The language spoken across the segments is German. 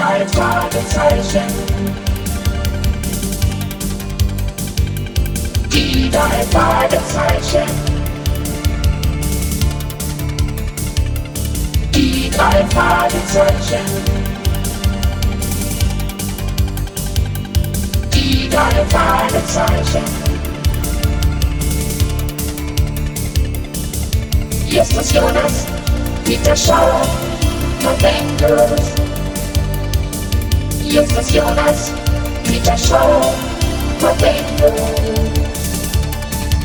drei Fragezeichen. Die drei Fragezeichen. Die drei Fragezeichen. Die drei Fragezeichen. Justus Jonas, Peter Schauer, Momentus. Justus Jonas, Peter Schauer, Momentus.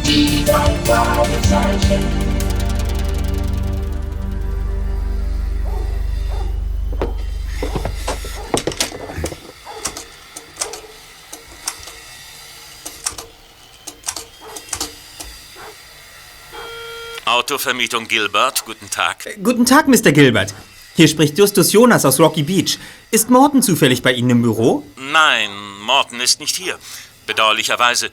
Die drei Fragezeichen. Autovermietung Gilbert, guten Tag. Guten Tag, Mr. Gilbert. Hier spricht Justus Jonas aus Rocky Beach. Ist Morton zufällig bei Ihnen im Büro? Nein, Morton ist nicht hier. Bedauerlicherweise.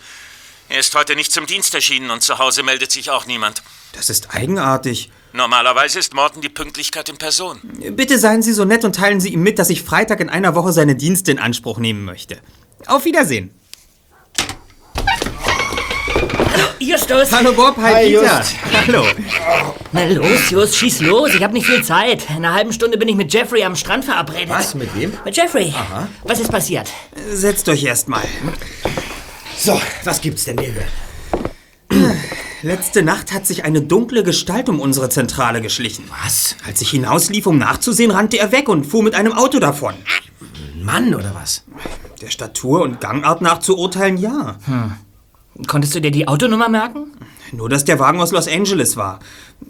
Er ist heute nicht zum Dienst erschienen und zu Hause meldet sich auch niemand. Das ist eigenartig. Normalerweise ist Morton die Pünktlichkeit in Person. Bitte seien Sie so nett und teilen Sie ihm mit, dass ich Freitag in einer Woche seine Dienste in Anspruch nehmen möchte. Auf Wiedersehen. Justus! Hallo Bob, hi, Hi, Peter. Just. Hallo. Na los, Just, schieß los. Ich habe nicht viel Zeit. In einer halben Stunde bin ich mit Jeffrey am Strand verabredet. Was? Mit wem? Mit Jeffrey. Was ist passiert? Setzt euch erst mal. So, was gibt's denn hier? Letzte Nacht hat sich eine dunkle Gestalt um unsere Zentrale geschlichen. Was? Als ich hinauslief, um nachzusehen, rannte er weg und fuhr mit einem Auto davon. Ein Mann oder was? Der Statur und Gangart nach zu urteilen, ja. Konntest du dir die Autonummer merken? Nur, dass der Wagen aus Los Angeles war.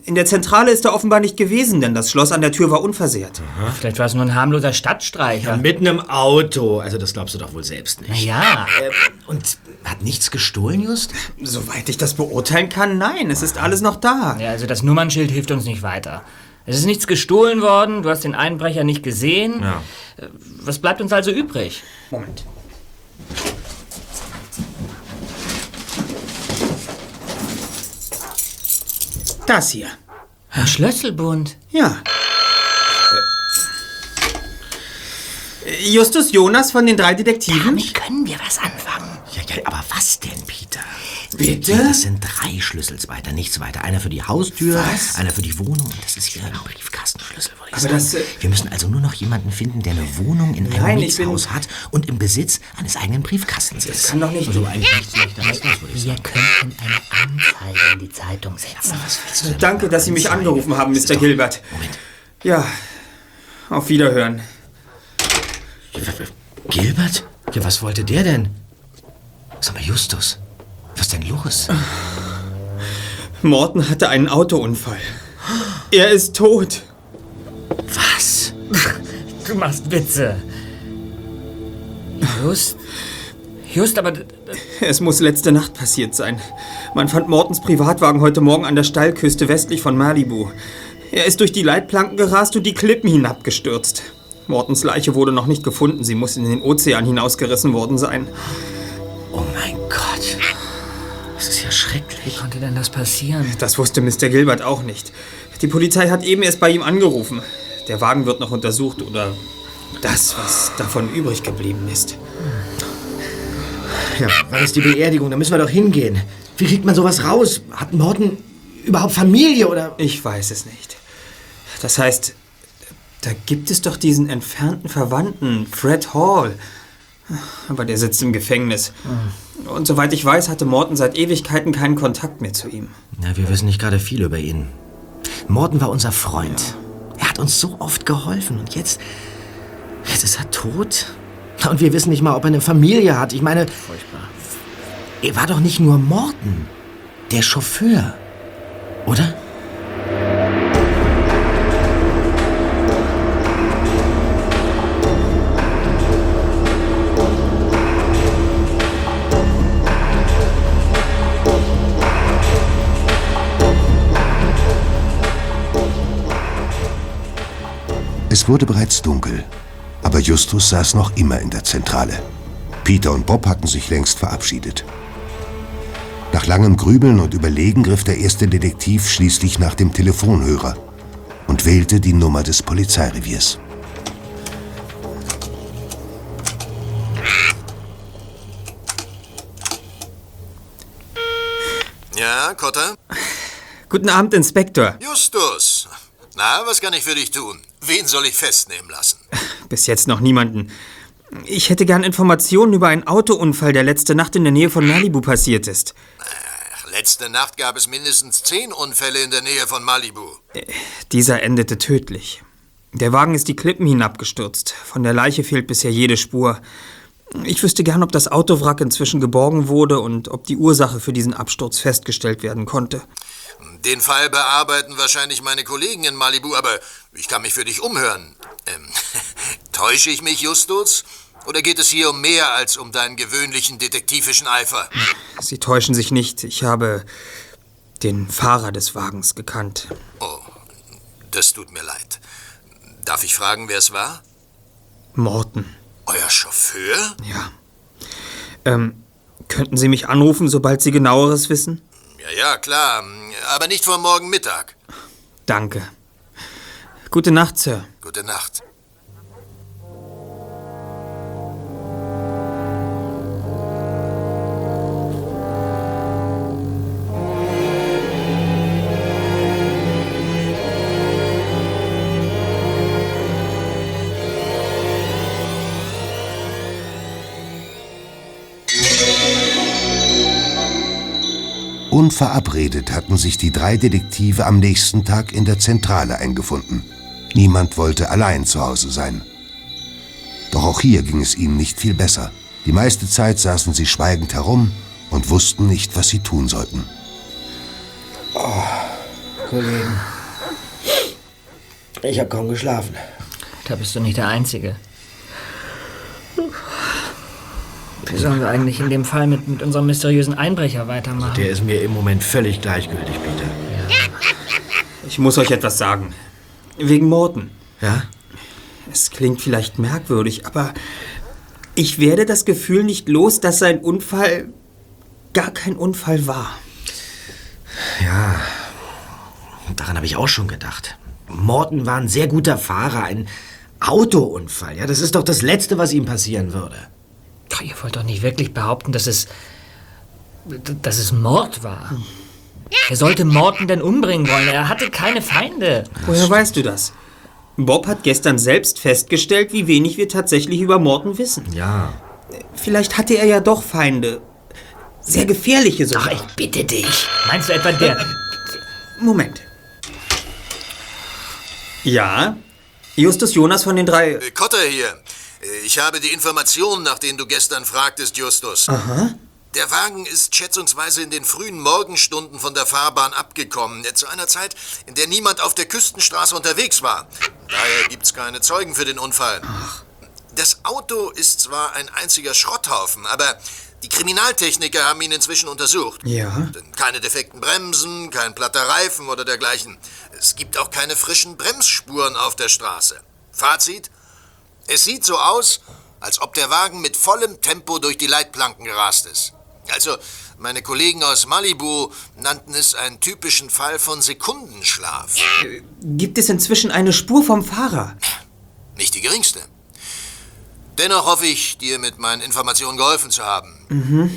In der Zentrale ist er offenbar nicht gewesen, denn das Schloss an der Tür war unversehrt. Vielleicht war es nur ein harmloser Stadtstreicher. Mit einem Auto. Also das glaubst du doch wohl selbst nicht. Ja. Äh, und hat nichts gestohlen, Just? Soweit ich das beurteilen kann, nein, es ist alles noch da. Ja, also das Nummernschild hilft uns nicht weiter. Es ist nichts gestohlen worden, du hast den Einbrecher nicht gesehen. Ja. Äh, Was bleibt uns also übrig? Moment. Das hier. Ein Schlüsselbund. Ja. Justus Jonas von den drei Detektiven? Damit können wir was anfangen. Ja, ja, aber was denn, Peter? Bitte? Das sind drei Schlüssel weiter, nichts weiter. Einer für die Haustür, einer für die Wohnung und das ist hier ein Briefkastenschlüssel, würde ich Aber sagen. das, äh, Wir müssen also nur noch jemanden finden, der eine Wohnung in einem Nein, Mietshaus hat und im Besitz eines eigenen Briefkastens ist. kann doch nicht- Also eigentlich als das, würde ich Wir sagen. könnten eine Anzeige in die Zeitung setzen. Was denn Danke, dass Sie mich Anzeigen? angerufen haben, Das Mr. Gilbert. Moment. Ja, auf Wiederhören. Gilbert? Ja, was wollte der denn? Sag mal, Justus, was ist denn los? Morton hatte einen Autounfall. Er ist tot. Was? Du machst Witze. Just. Just, aber Es muss letzte Nacht passiert sein. Man fand Mortons Privatwagen heute Morgen an der Steilküste westlich von Malibu. Er ist durch die Leitplanken gerast und die Klippen hinabgestürzt. Mortons Leiche wurde noch nicht gefunden. Sie muss in den Ozean hinausgerissen worden sein. Oh mein Gott. Das ist ja schrecklich. wie konnte denn das passieren? Das wusste Mr. Gilbert auch nicht. Die Polizei hat eben erst bei ihm angerufen. Der Wagen wird noch untersucht oder das, was davon übrig geblieben ist. Ja, wann ist die Beerdigung? Da müssen wir doch hingehen. Wie kriegt man sowas raus? Hat Morten überhaupt Familie oder? Ich weiß es nicht. Das heißt, da gibt es doch diesen entfernten Verwandten, Fred Hall. Aber der sitzt im Gefängnis. Und soweit ich weiß, hatte Morton seit Ewigkeiten keinen Kontakt mehr zu ihm. Na, wir wissen nicht gerade viel über ihn. Morten war unser Freund. Er hat uns so oft geholfen und jetzt. Jetzt ist er tot. Und wir wissen nicht mal, ob er eine Familie hat. Ich meine. Furchtbar. Er war doch nicht nur Morten. Der Chauffeur. Oder? Es wurde bereits dunkel, aber Justus saß noch immer in der Zentrale. Peter und Bob hatten sich längst verabschiedet. Nach langem Grübeln und Überlegen griff der erste Detektiv schließlich nach dem Telefonhörer und wählte die Nummer des Polizeireviers. Ja, Cotter? Guten Abend, Inspektor. Justus. Na, was kann ich für dich tun? Wen soll ich festnehmen lassen? Bis jetzt noch niemanden. Ich hätte gern Informationen über einen Autounfall, der letzte Nacht in der Nähe von Malibu passiert ist. Ach, letzte Nacht gab es mindestens zehn Unfälle in der Nähe von Malibu. Dieser endete tödlich. Der Wagen ist die Klippen hinabgestürzt. Von der Leiche fehlt bisher jede Spur. Ich wüsste gern, ob das Autowrack inzwischen geborgen wurde und ob die Ursache für diesen Absturz festgestellt werden konnte. Den Fall bearbeiten wahrscheinlich meine Kollegen in Malibu, aber ich kann mich für dich umhören. Ähm, täusche ich mich, Justus? Oder geht es hier um mehr als um deinen gewöhnlichen detektivischen Eifer? Sie täuschen sich nicht. Ich habe den Fahrer des Wagens gekannt. Oh, das tut mir leid. Darf ich fragen, wer es war? Morton. Euer Chauffeur? Ja. Ähm, könnten Sie mich anrufen, sobald Sie genaueres wissen? Ja, ja, klar. Aber nicht vor morgen Mittag. Danke. Gute Nacht, Sir. Gute Nacht. Unverabredet hatten sich die drei Detektive am nächsten Tag in der Zentrale eingefunden. Niemand wollte allein zu Hause sein. Doch auch hier ging es ihnen nicht viel besser. Die meiste Zeit saßen sie schweigend herum und wussten nicht, was sie tun sollten. Kollegen. Ich habe kaum geschlafen. Da bist du nicht der Einzige. Wie sollen wir eigentlich in dem Fall mit, mit unserem mysteriösen Einbrecher weitermachen? Der ist mir im Moment völlig gleichgültig, Peter. Ich muss euch etwas sagen. Wegen Morton. Ja? Es klingt vielleicht merkwürdig, aber ich werde das Gefühl nicht los, dass sein Unfall gar kein Unfall war. Ja. Daran habe ich auch schon gedacht. Morton war ein sehr guter Fahrer, ein Autounfall. Ja, das ist doch das Letzte, was ihm passieren würde. Ach, ihr wollt doch nicht wirklich behaupten, dass es. dass es Mord war. Er sollte Morton denn umbringen wollen. Er hatte keine Feinde. Woher weißt du das? Bob hat gestern selbst festgestellt, wie wenig wir tatsächlich über Morton wissen. Ja. Vielleicht hatte er ja doch Feinde. Sehr gefährliche sogar. Ach, ich bitte dich. Meinst du etwa der. Moment. Ja, Justus Jonas von den drei. Äh, Cotter hier. Äh, Ich habe die Informationen, nach denen du gestern fragtest, Justus. Aha. Der Wagen ist schätzungsweise in den frühen Morgenstunden von der Fahrbahn abgekommen, äh, zu einer Zeit, in der niemand auf der Küstenstraße unterwegs war. Daher gibt's keine Zeugen für den Unfall. Das Auto ist zwar ein einziger Schrotthaufen, aber die Kriminaltechniker haben ihn inzwischen untersucht. Ja. Keine defekten Bremsen, kein platter Reifen oder dergleichen. Es gibt auch keine frischen Bremsspuren auf der Straße. Fazit? Es sieht so aus, als ob der Wagen mit vollem Tempo durch die Leitplanken gerast ist. Also, meine Kollegen aus Malibu nannten es einen typischen Fall von Sekundenschlaf. Gibt es inzwischen eine Spur vom Fahrer? Nicht die geringste. Dennoch hoffe ich, dir mit meinen Informationen geholfen zu haben.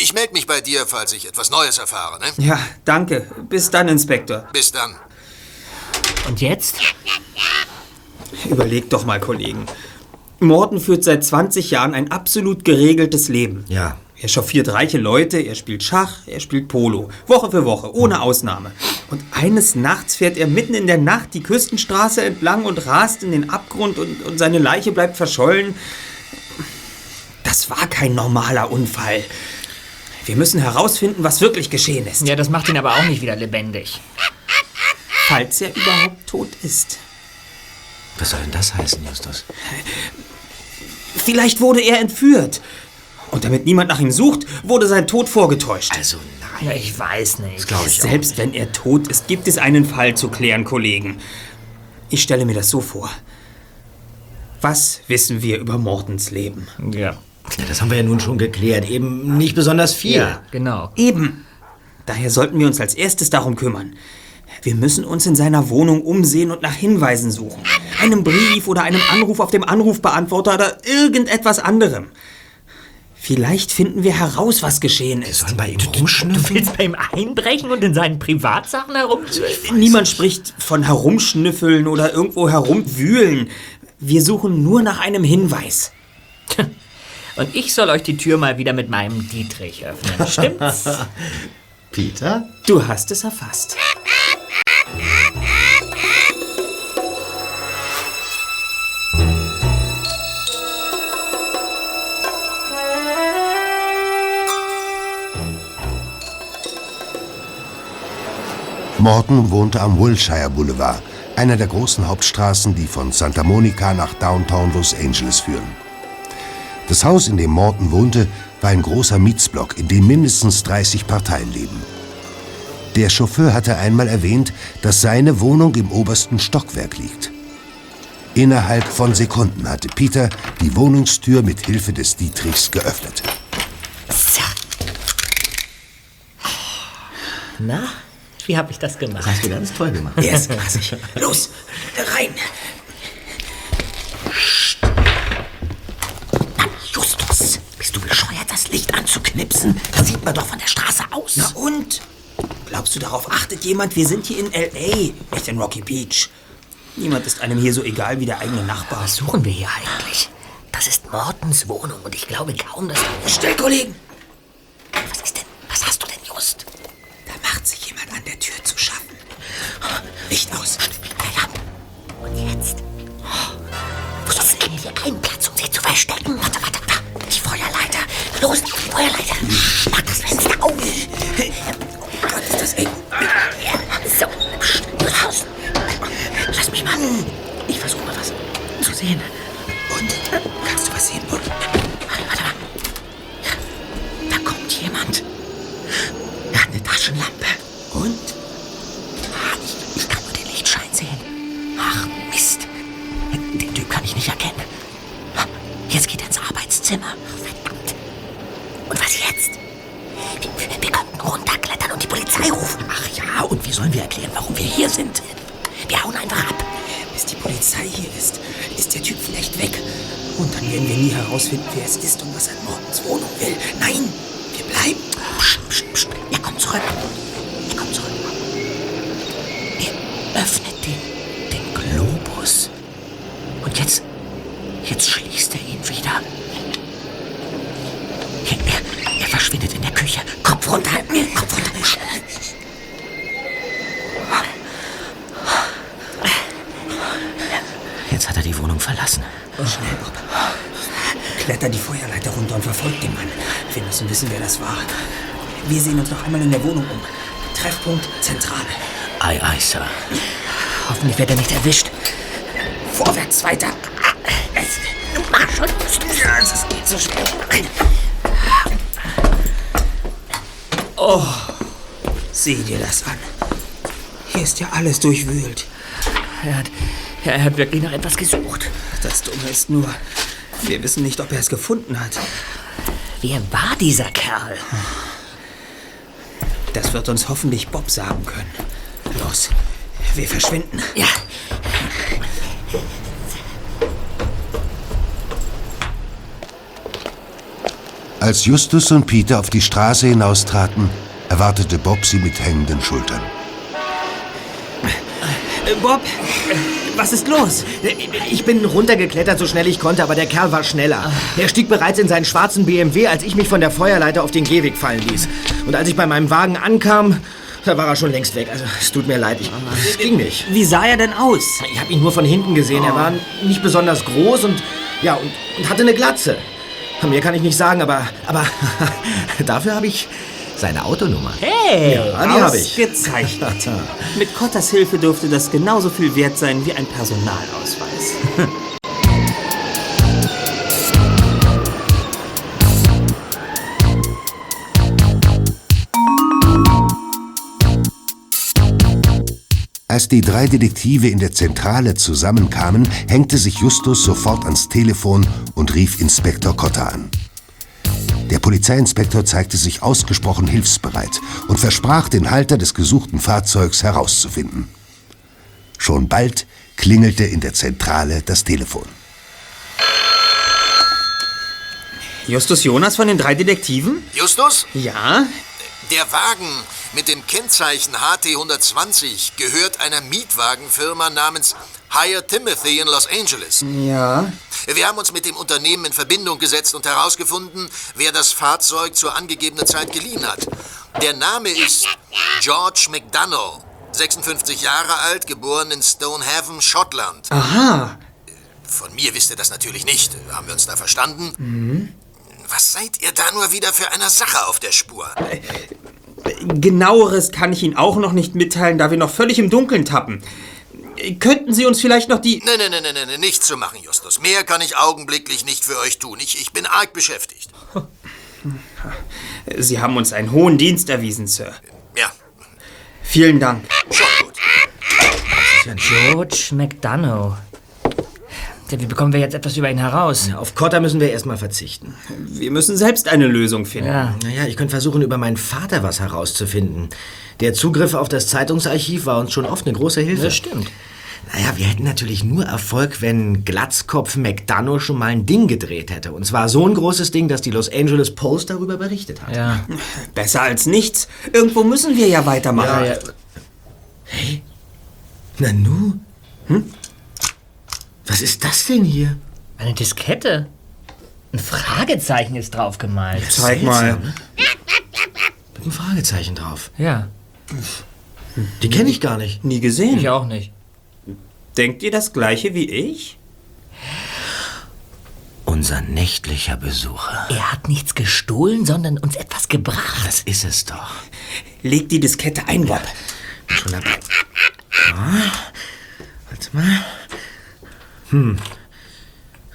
Ich melde mich bei dir, falls ich etwas Neues erfahre. Ne? Ja, danke. Bis dann, Inspektor. Bis dann. Und jetzt? Überlegt doch mal, Kollegen. Morton führt seit 20 Jahren ein absolut geregeltes Leben. Ja. Er chauffiert reiche Leute, er spielt Schach, er spielt Polo. Woche für Woche, ohne Ausnahme. Und eines Nachts fährt er mitten in der Nacht die Küstenstraße entlang und rast in den Abgrund und, und seine Leiche bleibt verschollen. Das war kein normaler Unfall. Wir müssen herausfinden, was wirklich geschehen ist. Ja, das macht ihn aber auch nicht wieder lebendig. Falls er überhaupt tot ist. Was soll denn das heißen, Justus? Vielleicht wurde er entführt. Und damit niemand nach ihm sucht, wurde sein Tod vorgetäuscht. Also nein. Ja, ich weiß nicht. Glaube ich auch. Selbst wenn er tot ist, gibt es einen Fall zu klären, Kollegen. Ich stelle mir das so vor. Was wissen wir über Mortens Leben? Ja. Ja, das haben wir ja nun schon geklärt. Eben nicht besonders viel. Ja, genau. Eben. Daher sollten wir uns als erstes darum kümmern. Wir müssen uns in seiner Wohnung umsehen und nach Hinweisen suchen. Einem Brief oder einem Anruf auf dem Anrufbeantworter oder irgendetwas anderem. Vielleicht finden wir heraus, was geschehen ist. Sollen bei ihm Du rumschnüffeln? willst bei ihm einbrechen und in seinen Privatsachen herum... Niemand spricht von herumschnüffeln oder irgendwo herumwühlen. Wir suchen nur nach einem Hinweis. Und ich soll euch die Tür mal wieder mit meinem Dietrich öffnen, stimmt's? Peter? Du hast es erfasst. Morton wohnte am Wilshire Boulevard, einer der großen Hauptstraßen, die von Santa Monica nach Downtown Los Angeles führen. Das Haus, in dem Morton wohnte, war ein großer Mietsblock, in dem mindestens 30 Parteien leben. Der Chauffeur hatte einmal erwähnt, dass seine Wohnung im obersten Stockwerk liegt. Innerhalb von Sekunden hatte Peter die Wohnungstür mit Hilfe des Dietrichs geöffnet. Na, wie habe ich das gemacht? Hast du ganz toll gemacht. Erstklassig. Los, rein. Justus, bist du bescheuert, das Licht anzuknipsen? Das sieht man doch von der Straße aus. Na und? Glaubst du, darauf achtet jemand? Wir sind hier in L.A., nicht in Rocky Beach. Niemand ist einem hier so egal wie der eigene Nachbar. Was suchen wir hier eigentlich? Das ist Mortens Wohnung und ich glaube kaum, dass... Still, Kollegen! Was ist denn? Jetzt? Wo soll ich denn hier einen Platz, um sie zu verstecken? Warte, warte, da. Die Feuerleiter. Los, die Feuerleiter. Mach das Fenster auf. Oh Gott, ist das eng. So, raus. Lass mich mal. Ich versuche mal was zu sehen. Und? Kannst du was sehen? Warte, warte mal. Da kommt jemand. Er hat eine Taschenlampe. Nicht erkennen. Jetzt geht er ins Arbeitszimmer. Verdammt. Und was jetzt? Wir, wir könnten runterklettern und die Polizei rufen. Ach ja, und wie sollen wir erklären, warum wir hier sind? Wir hauen einfach ab. Bis die Polizei hier ist, ist der Typ vielleicht weg. Und dann werden wir nie herausfinden, wer es ist und was er in Mortens Wohnung will. Nein, müssen wissen, wer das war. Wir sehen uns noch einmal in der Wohnung um. Treffpunkt Zentrale. Ei, ei, Sir. Hoffentlich wird er nicht erwischt. Vorwärts, weiter. Mach schon. Ja, es geht so schnell. Sieh dir das an. Hier ist ja alles durchwühlt. Er hat, er hat wirklich nach etwas gesucht. Das Dumme ist nur, wir wissen nicht, ob er es gefunden hat. Wer war dieser Kerl? Das wird uns hoffentlich Bob sagen können. Los, wir verschwinden. Ja, Als Justus und Peter auf die Straße hinaustraten, erwartete Bob sie mit hängenden Schultern. Bob, was ist los? Ich bin runtergeklettert, so schnell ich konnte, aber der Kerl war schneller. Er stieg bereits in seinen schwarzen BMW, als ich mich von der Feuerleiter auf den Gehweg fallen ließ. Und als ich bei meinem Wagen ankam, da war er schon längst weg. Also, es tut mir leid, ich, es ging nicht. Wie sah er denn aus? Ich habe ihn nur von hinten gesehen. Er war nicht besonders groß und, ja, und, und hatte eine Glatze. Mehr kann ich nicht sagen, aber, aber dafür habe ich seine Autonummer. hey! Ja, die habe ich. Ausgezeichnet. Mit Cotters Hilfe dürfte das genauso viel wert sein wie ein Personalausweis. Als die drei Detektive in der Zentrale zusammenkamen, hängte sich Justus sofort ans Telefon und rief Inspektor Cotta an. Der Polizeiinspektor zeigte sich ausgesprochen hilfsbereit und versprach, den Halter des gesuchten Fahrzeugs herauszufinden. Schon bald klingelte in der Zentrale das Telefon. Justus Jonas von den drei Detektiven? Justus? Ja? Der Wagen mit dem Kennzeichen HT 120 gehört einer Mietwagenfirma namens Hire Timothy in Los Angeles. Ja. Wir haben uns mit dem Unternehmen in Verbindung gesetzt und herausgefunden, wer das Fahrzeug zur angegebenen Zeit geliehen hat. Der Name ist George McDonough, 56 Jahre alt, geboren in Stonehaven, Schottland. Aha. Von mir wisst ihr das natürlich nicht. Haben wir uns da verstanden? Was seid ihr da nur wieder für einer Sache auf der Spur? Genaueres kann ich Ihnen auch noch nicht mitteilen, da wir noch völlig im Dunkeln tappen. Könnten Sie uns vielleicht noch die... Nein, nein, nein, nein, nein, nichts zu machen, Justus. Mehr kann ich augenblicklich nicht für euch tun. Ich, ich bin arg beschäftigt. Sie haben uns einen hohen Dienst erwiesen, Sir. Ja, Vielen Dank. schon gut. George McDonough. Wie bekommen wir jetzt etwas über ihn heraus? Auf Cotta müssen wir erstmal verzichten. Wir müssen selbst eine Lösung finden. Ja. Naja, ich könnte versuchen, über meinen Vater was herauszufinden. Der Zugriff auf das Zeitungsarchiv war uns schon oft eine große Hilfe. Das stimmt. Naja, wir hätten natürlich nur Erfolg, wenn Glatzkopf McDonough schon mal ein Ding gedreht hätte. Und zwar so ein großes Ding, dass die Los Angeles Post darüber berichtet hat. Ja. Besser als nichts. Irgendwo müssen wir ja weitermachen. ja. Hey, Nanu? Hm? Was ist das denn hier? Eine Diskette. Ein Fragezeichen ist drauf gemalt. Zeig mal. Mit einem Fragezeichen drauf. Ja, Die kenne ich gar nicht. Nie gesehen. ich auch nicht. Denkt ihr das gleiche wie ich? Unser nächtlicher Besucher. Er hat nichts gestohlen, sondern uns etwas gebracht. Das ist es doch. Legt die Diskette ein, Bob. Schon dabei. Ah, warte mal. Hm.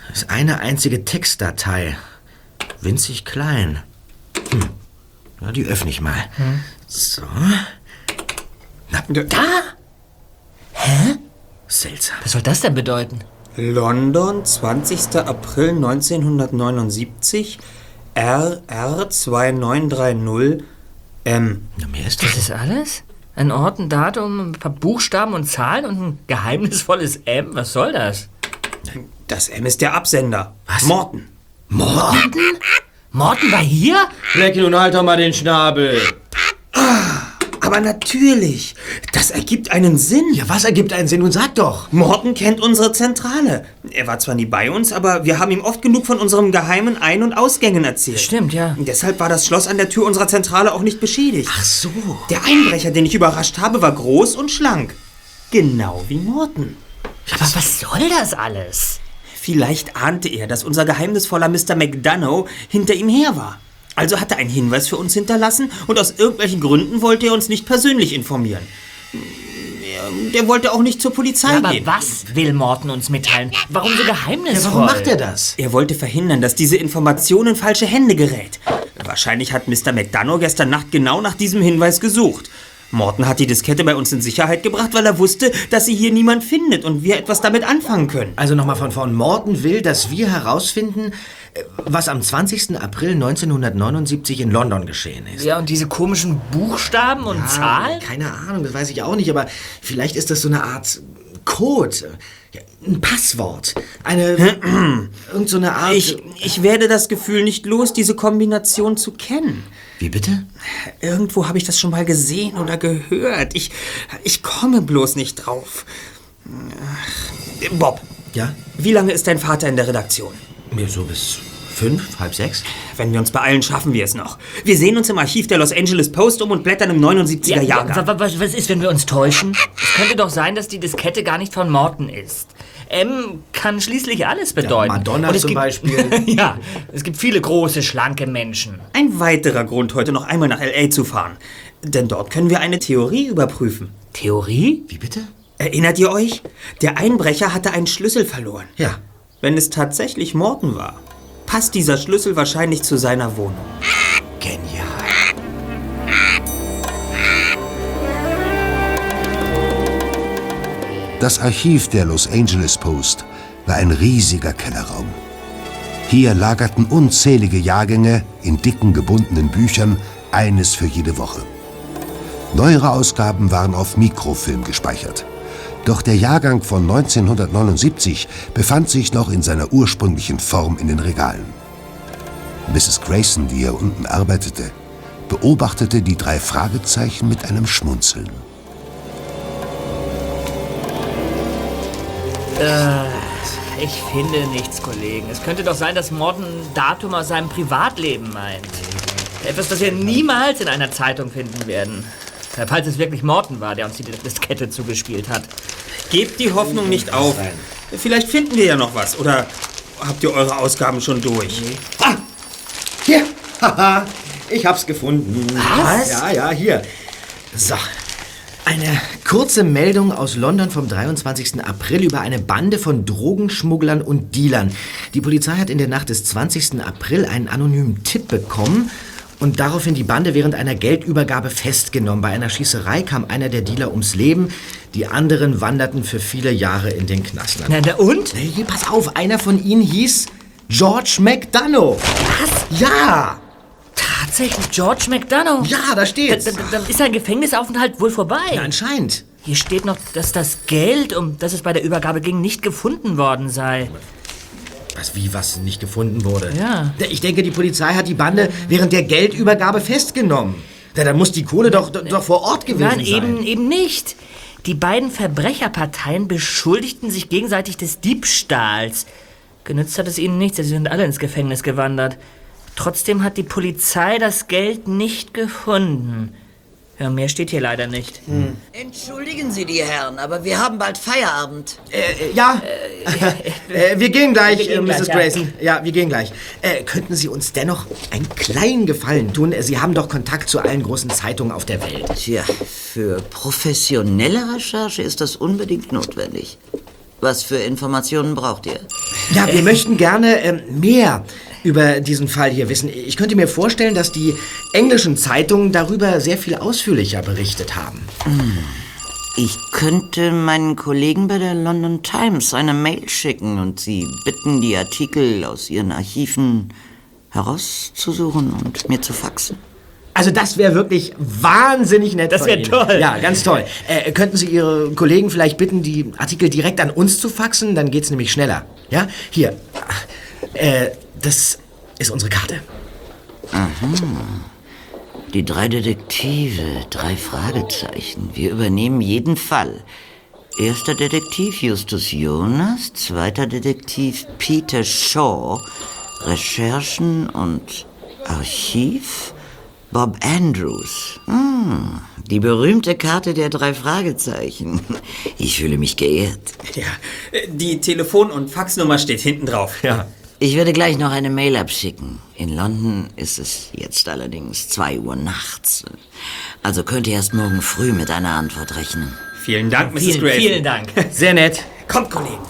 Das ist eine einzige Textdatei. Winzig klein. Hm. Ja, die öffne ich mal. So. Da? Seltsam. Was soll das denn bedeuten? London, 20. April 1979, RR 2930 M. Ja, mehr ist Das das. ist alles? Ein Ort, ein Datum, ein paar Buchstaben und Zahlen und ein geheimnisvolles M? Was soll das? Das M ist der Absender. Was? Morton. Morgen? Morten war hier? Blackie, nun halt doch mal den Schnabel. Aber natürlich, das ergibt einen Sinn. Ja, was ergibt einen Sinn? Nun sag doch. Morton kennt unsere Zentrale. Er war zwar nie bei uns, aber wir haben ihm oft genug von unserem geheimen Ein- und Ausgängen erzählt. Stimmt, ja. Deshalb war das Schloss an der Tür unserer Zentrale auch nicht beschädigt. Ach so. Der Einbrecher, den ich überrascht habe, war groß und schlank. Genau wie Morton. Aber was soll das alles? Vielleicht ahnte er, dass unser geheimnisvoller Mr. McDonough hinter ihm her war. Also hat er einen Hinweis für uns hinterlassen und aus irgendwelchen Gründen wollte er uns nicht persönlich informieren. Er, der wollte auch nicht zur Polizei Ja, aber gehen. was will Morten uns mitteilen? Warum so geheimnisvoll? Warum macht er das? Er wollte verhindern, dass diese Information in falsche Hände gerät. Wahrscheinlich hat Mr. McDonough gestern Nacht genau nach diesem Hinweis gesucht. Morton hat die Diskette bei uns in Sicherheit gebracht, weil er wusste, dass sie hier niemand findet und wir etwas damit anfangen können. Also nochmal von vorn. Morton will, dass wir herausfinden, was am 20. April 1979 in London geschehen ist. Ja, und diese komischen Buchstaben und Zahlen? Keine Ahnung, das weiß ich auch nicht, aber vielleicht ist das so eine Art Code. Ja, ein Passwort. Eine. irgend so eine Art. Ich, ich werde das Gefühl nicht los, diese Kombination zu kennen. Wie bitte? Irgendwo habe ich das schon mal gesehen oder gehört. Ich, ich komme bloß nicht drauf. Bob, Ja? wie lange ist dein Vater in der Redaktion? Mir so bis fünf, halb sechs? Wenn wir uns beeilen, schaffen wir es noch. Wir sehen uns im Archiv der Los Angeles Post um und blättern im 79er Jahrgang. wa- wa- was, was ist, wenn wir uns täuschen? Es könnte doch sein, dass die Diskette gar nicht von Morten ist. M kann schließlich alles bedeuten. Madonna Und es zum gibt, Beispiel. ja, es gibt viele große, schlanke Menschen. Ein weiterer Grund, heute noch einmal nach L.A. zu fahren. Denn dort können wir eine Theorie überprüfen. Theorie? Wie bitte? Erinnert ihr euch? Der Einbrecher hatte einen Schlüssel verloren. Ja. Wenn es tatsächlich Morton war, passt dieser Schlüssel wahrscheinlich zu seiner Wohnung. Genial. Das Archiv der Los Angeles Post war ein riesiger Kellerraum. Hier lagerten unzählige Jahrgänge in dicken gebundenen Büchern, eines für jede Woche. Neuere Ausgaben waren auf Mikrofilm gespeichert. Doch der Jahrgang von 1979 befand sich noch in seiner ursprünglichen Form in den Regalen. Mrs. Grayson, die hier unten arbeitete, beobachtete die drei Fragezeichen mit einem Schmunzeln. Ich finde nichts, Kollegen. Es könnte doch sein, dass Morton ein Datum aus seinem Privatleben meint. Etwas, das wir niemals in einer Zeitung finden werden. Falls es wirklich Morton war, der uns die Diskette zugespielt hat. Gebt die Hoffnung nicht auf. Vielleicht finden wir ja noch was. Oder habt ihr eure Ausgaben schon durch? Hier, haha, ich hab's gefunden. Was? Ja, ja, hier. So. Eine kurze Meldung aus London vom 23. April über eine Bande von Drogenschmugglern und Dealern. Die Polizei hat in der Nacht des 20. April einen anonymen Tipp bekommen und daraufhin die Bande während einer Geldübergabe festgenommen. Bei einer Schießerei kam einer der Dealer ums Leben, die anderen wanderten für viele Jahre in den Knast. Na, na und? Hier, pass auf, einer von ihnen hieß George McDonough. Was? Ja, Tatsächlich George McDonough? ja, da Da, steht's. da, da ist sein Gefängnisaufenthalt wohl vorbei. Ja, anscheinend. Hier steht noch, dass das Geld, um das es bei der Übergabe ging, nicht gefunden worden sei. Was, wie, was nicht gefunden wurde? Ja. Ich denke, die Polizei hat die Bande während der Geldübergabe festgenommen. Ja, dann muss die Kohle doch, doch, doch vor Ort gewesen Nein, sein. eben, eben nicht. Die beiden Verbrecherparteien beschuldigten sich gegenseitig des Diebstahls. Genützt hat es ihnen nichts, sie sind alle ins Gefängnis gewandert. Trotzdem hat die Polizei das Geld nicht gefunden. Ja, mehr steht hier leider nicht. Entschuldigen Sie die Herren, aber wir haben bald Feierabend. Äh, äh, ja, äh, wir gehen gleich, Wir gehen äh, Mrs. gleich, ja. Grayson. Ja. wir gehen gleich. Äh, könnten Sie uns dennoch einen kleinen Gefallen tun? Sie haben doch Kontakt zu allen großen Zeitungen auf der Welt. Tja, für professionelle Recherche ist das unbedingt notwendig. Was für Informationen braucht ihr? Ja, wir möchten gerne ähm, mehr über diesen Fall hier wissen. Ich könnte mir vorstellen, dass die englischen Zeitungen darüber sehr viel ausführlicher berichtet haben. Ich könnte meinen Kollegen bei der London Times eine Mail schicken und sie bitten, die Artikel aus ihren Archiven herauszusuchen und mir zu faxen. Also das wäre wirklich wahnsinnig nett. Das von wär Ihnen. toll. Ja, ganz toll. Äh, könnten Sie Ihre Kollegen vielleicht bitten, die Artikel direkt an uns zu faxen? Dann geht's nämlich schneller. Ja, hier. Äh, das ist unsere Karte. Die drei Detektive, drei Fragezeichen. Wir übernehmen jeden Fall. Erster Detektiv Justus Jonas, zweiter Detektiv Peter Shaw, Recherchen und Archiv Bob Andrews. Hm, die berühmte Karte der drei Fragezeichen. Ich fühle mich geehrt. Ja, die Telefon- und Faxnummer steht hinten drauf. Ja. Ich werde gleich noch eine Mail abschicken. In London ist es jetzt allerdings 2 Uhr nachts. Also könnt ihr erst morgen früh mit einer Antwort rechnen. Vielen Dank, Mrs. Vielen, Grayson. vielen Dank. Sehr nett. Kommt, Kollegen.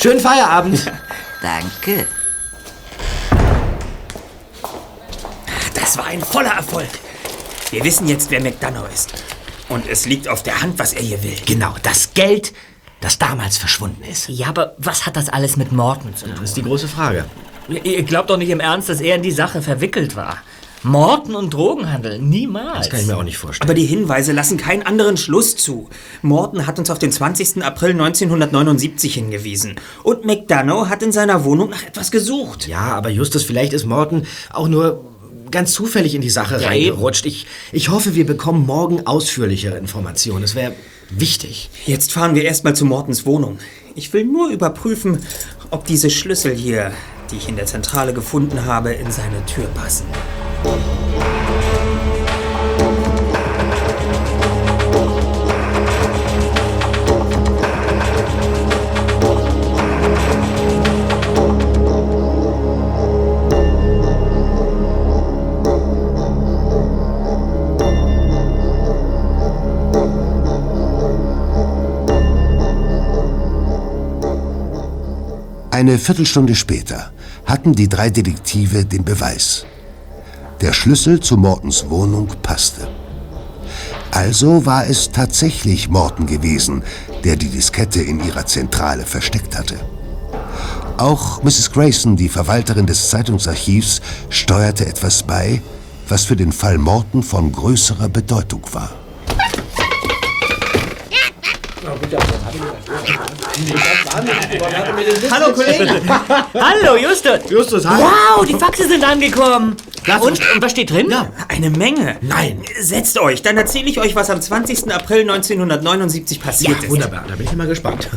Schönen Feierabend. Danke. Das war ein voller Erfolg. Wir wissen jetzt, wer McDonough ist. Und es liegt auf der Hand, was er hier will. genau, das Geld, das damals verschwunden ist. Ja, aber was hat das alles mit Morton zu tun? Das ist die große Frage. Ihr glaubt doch nicht im Ernst, dass er in die Sache verwickelt war. Morten und Drogenhandel, niemals. Das kann ich mir auch nicht vorstellen. Aber die Hinweise lassen keinen anderen Schluss zu. Morton hat uns auf den 20. April 1979 hingewiesen. Und McDonough hat in seiner Wohnung nach etwas gesucht. Ja, aber Justus, vielleicht ist Morton auch nur ganz zufällig in die Sache Ja, reingerutscht. Ich, ich hoffe, wir bekommen morgen ausführlichere Informationen. Das wäre wichtig. Jetzt fahren wir erstmal zu Mortons Wohnung. Ich will nur überprüfen, ob diese Schlüssel hier, die ich in der Zentrale gefunden habe, in seine Tür passen. Eine Viertelstunde später hatten die drei Detektive den Beweis. Der Schlüssel zu Mortons Wohnung passte. Also war es tatsächlich Morton gewesen, der die Diskette in ihrer Zentrale versteckt hatte. Auch Mrs. Grayson, die Verwalterin des Zeitungsarchivs, steuerte etwas bei, was für den Fall Morton von größerer Bedeutung war. Hallo Kollege! Hallo, Justus. Justus, hi. Wow, die Faxe sind angekommen. Lass und, und was steht drin? Ja. Eine Menge. Nein. Setzt euch, dann erzähle ich euch, was am 20. April 1979 passiert ist. Wunderbar, da bin ich immer gespannt.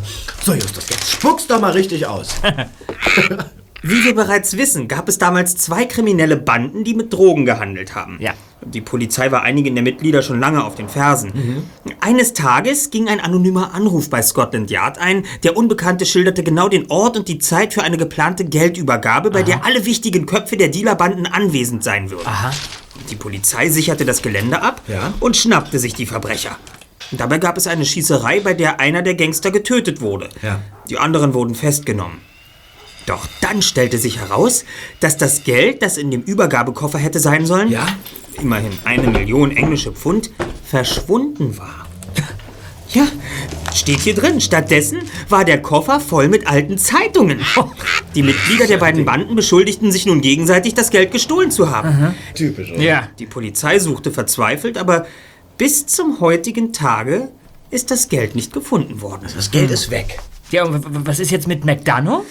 So, Justus, jetzt spuck's doch mal richtig aus. Wie wir bereits wissen, gab es damals zwei kriminelle Banden, die mit Drogen gehandelt haben. Ja. Die Polizei war einigen der Mitglieder schon lange auf den Fersen. Eines Tages ging ein anonymer Anruf bei Scotland Yard ein. Der Unbekannte schilderte genau den Ort und die Zeit für eine geplante Geldübergabe, bei der alle wichtigen Köpfe der Dealerbanden anwesend sein würden. Aha. Die Polizei sicherte das Gelände ab Ja. und schnappte sich die Verbrecher. Dabei gab es eine Schießerei, bei der einer der Gangster getötet wurde. Ja. Die anderen wurden festgenommen. Doch dann stellte sich heraus, dass das Geld, das in dem Übergabekoffer hätte sein sollen, Ja? immerhin eine Million englische Pfund, verschwunden war. Ja, steht hier drin. Stattdessen war der Koffer voll mit alten Zeitungen. Die Mitglieder der beiden Banden beschuldigten sich nun gegenseitig, das Geld gestohlen zu haben. Typisch, oder? Ja. Die Polizei suchte verzweifelt, aber bis zum heutigen Tage ist das Geld nicht gefunden worden. Das Geld ist weg. Ja, und was ist jetzt mit McDonough?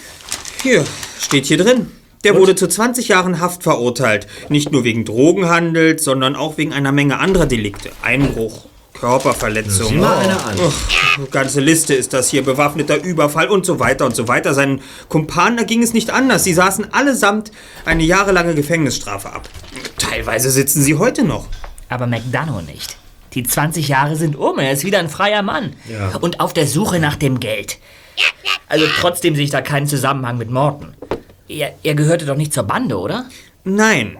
Hier, steht hier drin. Der wurde zu 20 Jahren Haft verurteilt. Nicht nur wegen Drogenhandels, sondern auch wegen einer Menge anderer Delikte. Einbruch, Körperverletzung. Sieh mal einer an. Uch, ganze Liste ist das hier. Bewaffneter Überfall und so weiter und so weiter. Seinen Kumpanen, da ging es nicht anders. Sie saßen allesamt eine jahrelange Gefängnisstrafe ab. Teilweise sitzen sie heute noch. Aber McDonough nicht. Die 20 Jahre sind um, er ist wieder ein freier Mann. Ja. Und auf der Suche nach dem Geld. Also trotzdem sehe ich da keinen Zusammenhang mit Morton. Er, er gehörte doch nicht zur Bande, oder? Nein.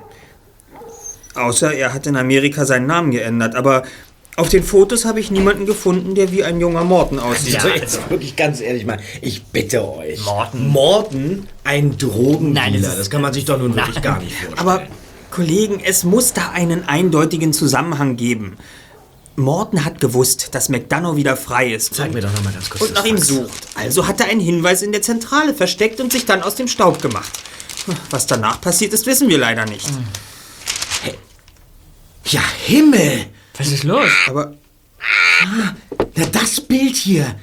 Außer er hat in Amerika seinen Namen geändert. Aber auf den Fotos habe ich niemanden gefunden, der wie ein junger Morton aussieht. Ja. Also jetzt wirklich ganz ehrlich mal, ich bitte euch. Morten. Morten, ein Drogendealer. Nein, das das kann man sich doch nun wirklich Nein. gar nicht vorstellen. Aber, Kollegen, es muss da einen eindeutigen Zusammenhang geben. Morton hat gewusst, dass McDonough wieder frei ist. Zeig mir doch noch mal ganz kurz Und nach ihm sucht. Also hat er einen Hinweis in der Zentrale versteckt und sich dann aus dem Staub gemacht. Was danach passiert ist, wissen wir leider nicht. Ja, Himmel! Was ist los? Aber Na, das Bild hier.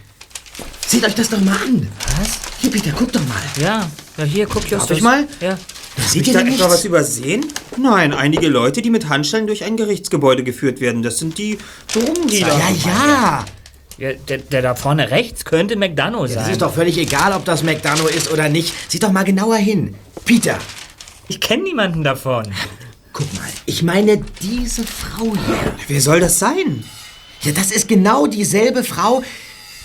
Seht euch das doch mal an. Was? Hier, Peter, guck doch mal. Ja, ja hier, guck Justus. ich mal? Ja. Seht ich ihr da etwa was übersehen? Nein, einige Leute, die mit Handschellen durch ein Gerichtsgebäude geführt werden. Das sind die Drogendealer. Ja, ja. ja der, der da vorne rechts könnte McDonough sein. Es ist doch völlig egal, ob das McDonough ist oder nicht. Seht doch mal genauer hin. Peter, ich kenne niemanden davon. guck mal. Ich meine, diese Frau hier. Wer soll das sein? Ja, das ist genau dieselbe Frau,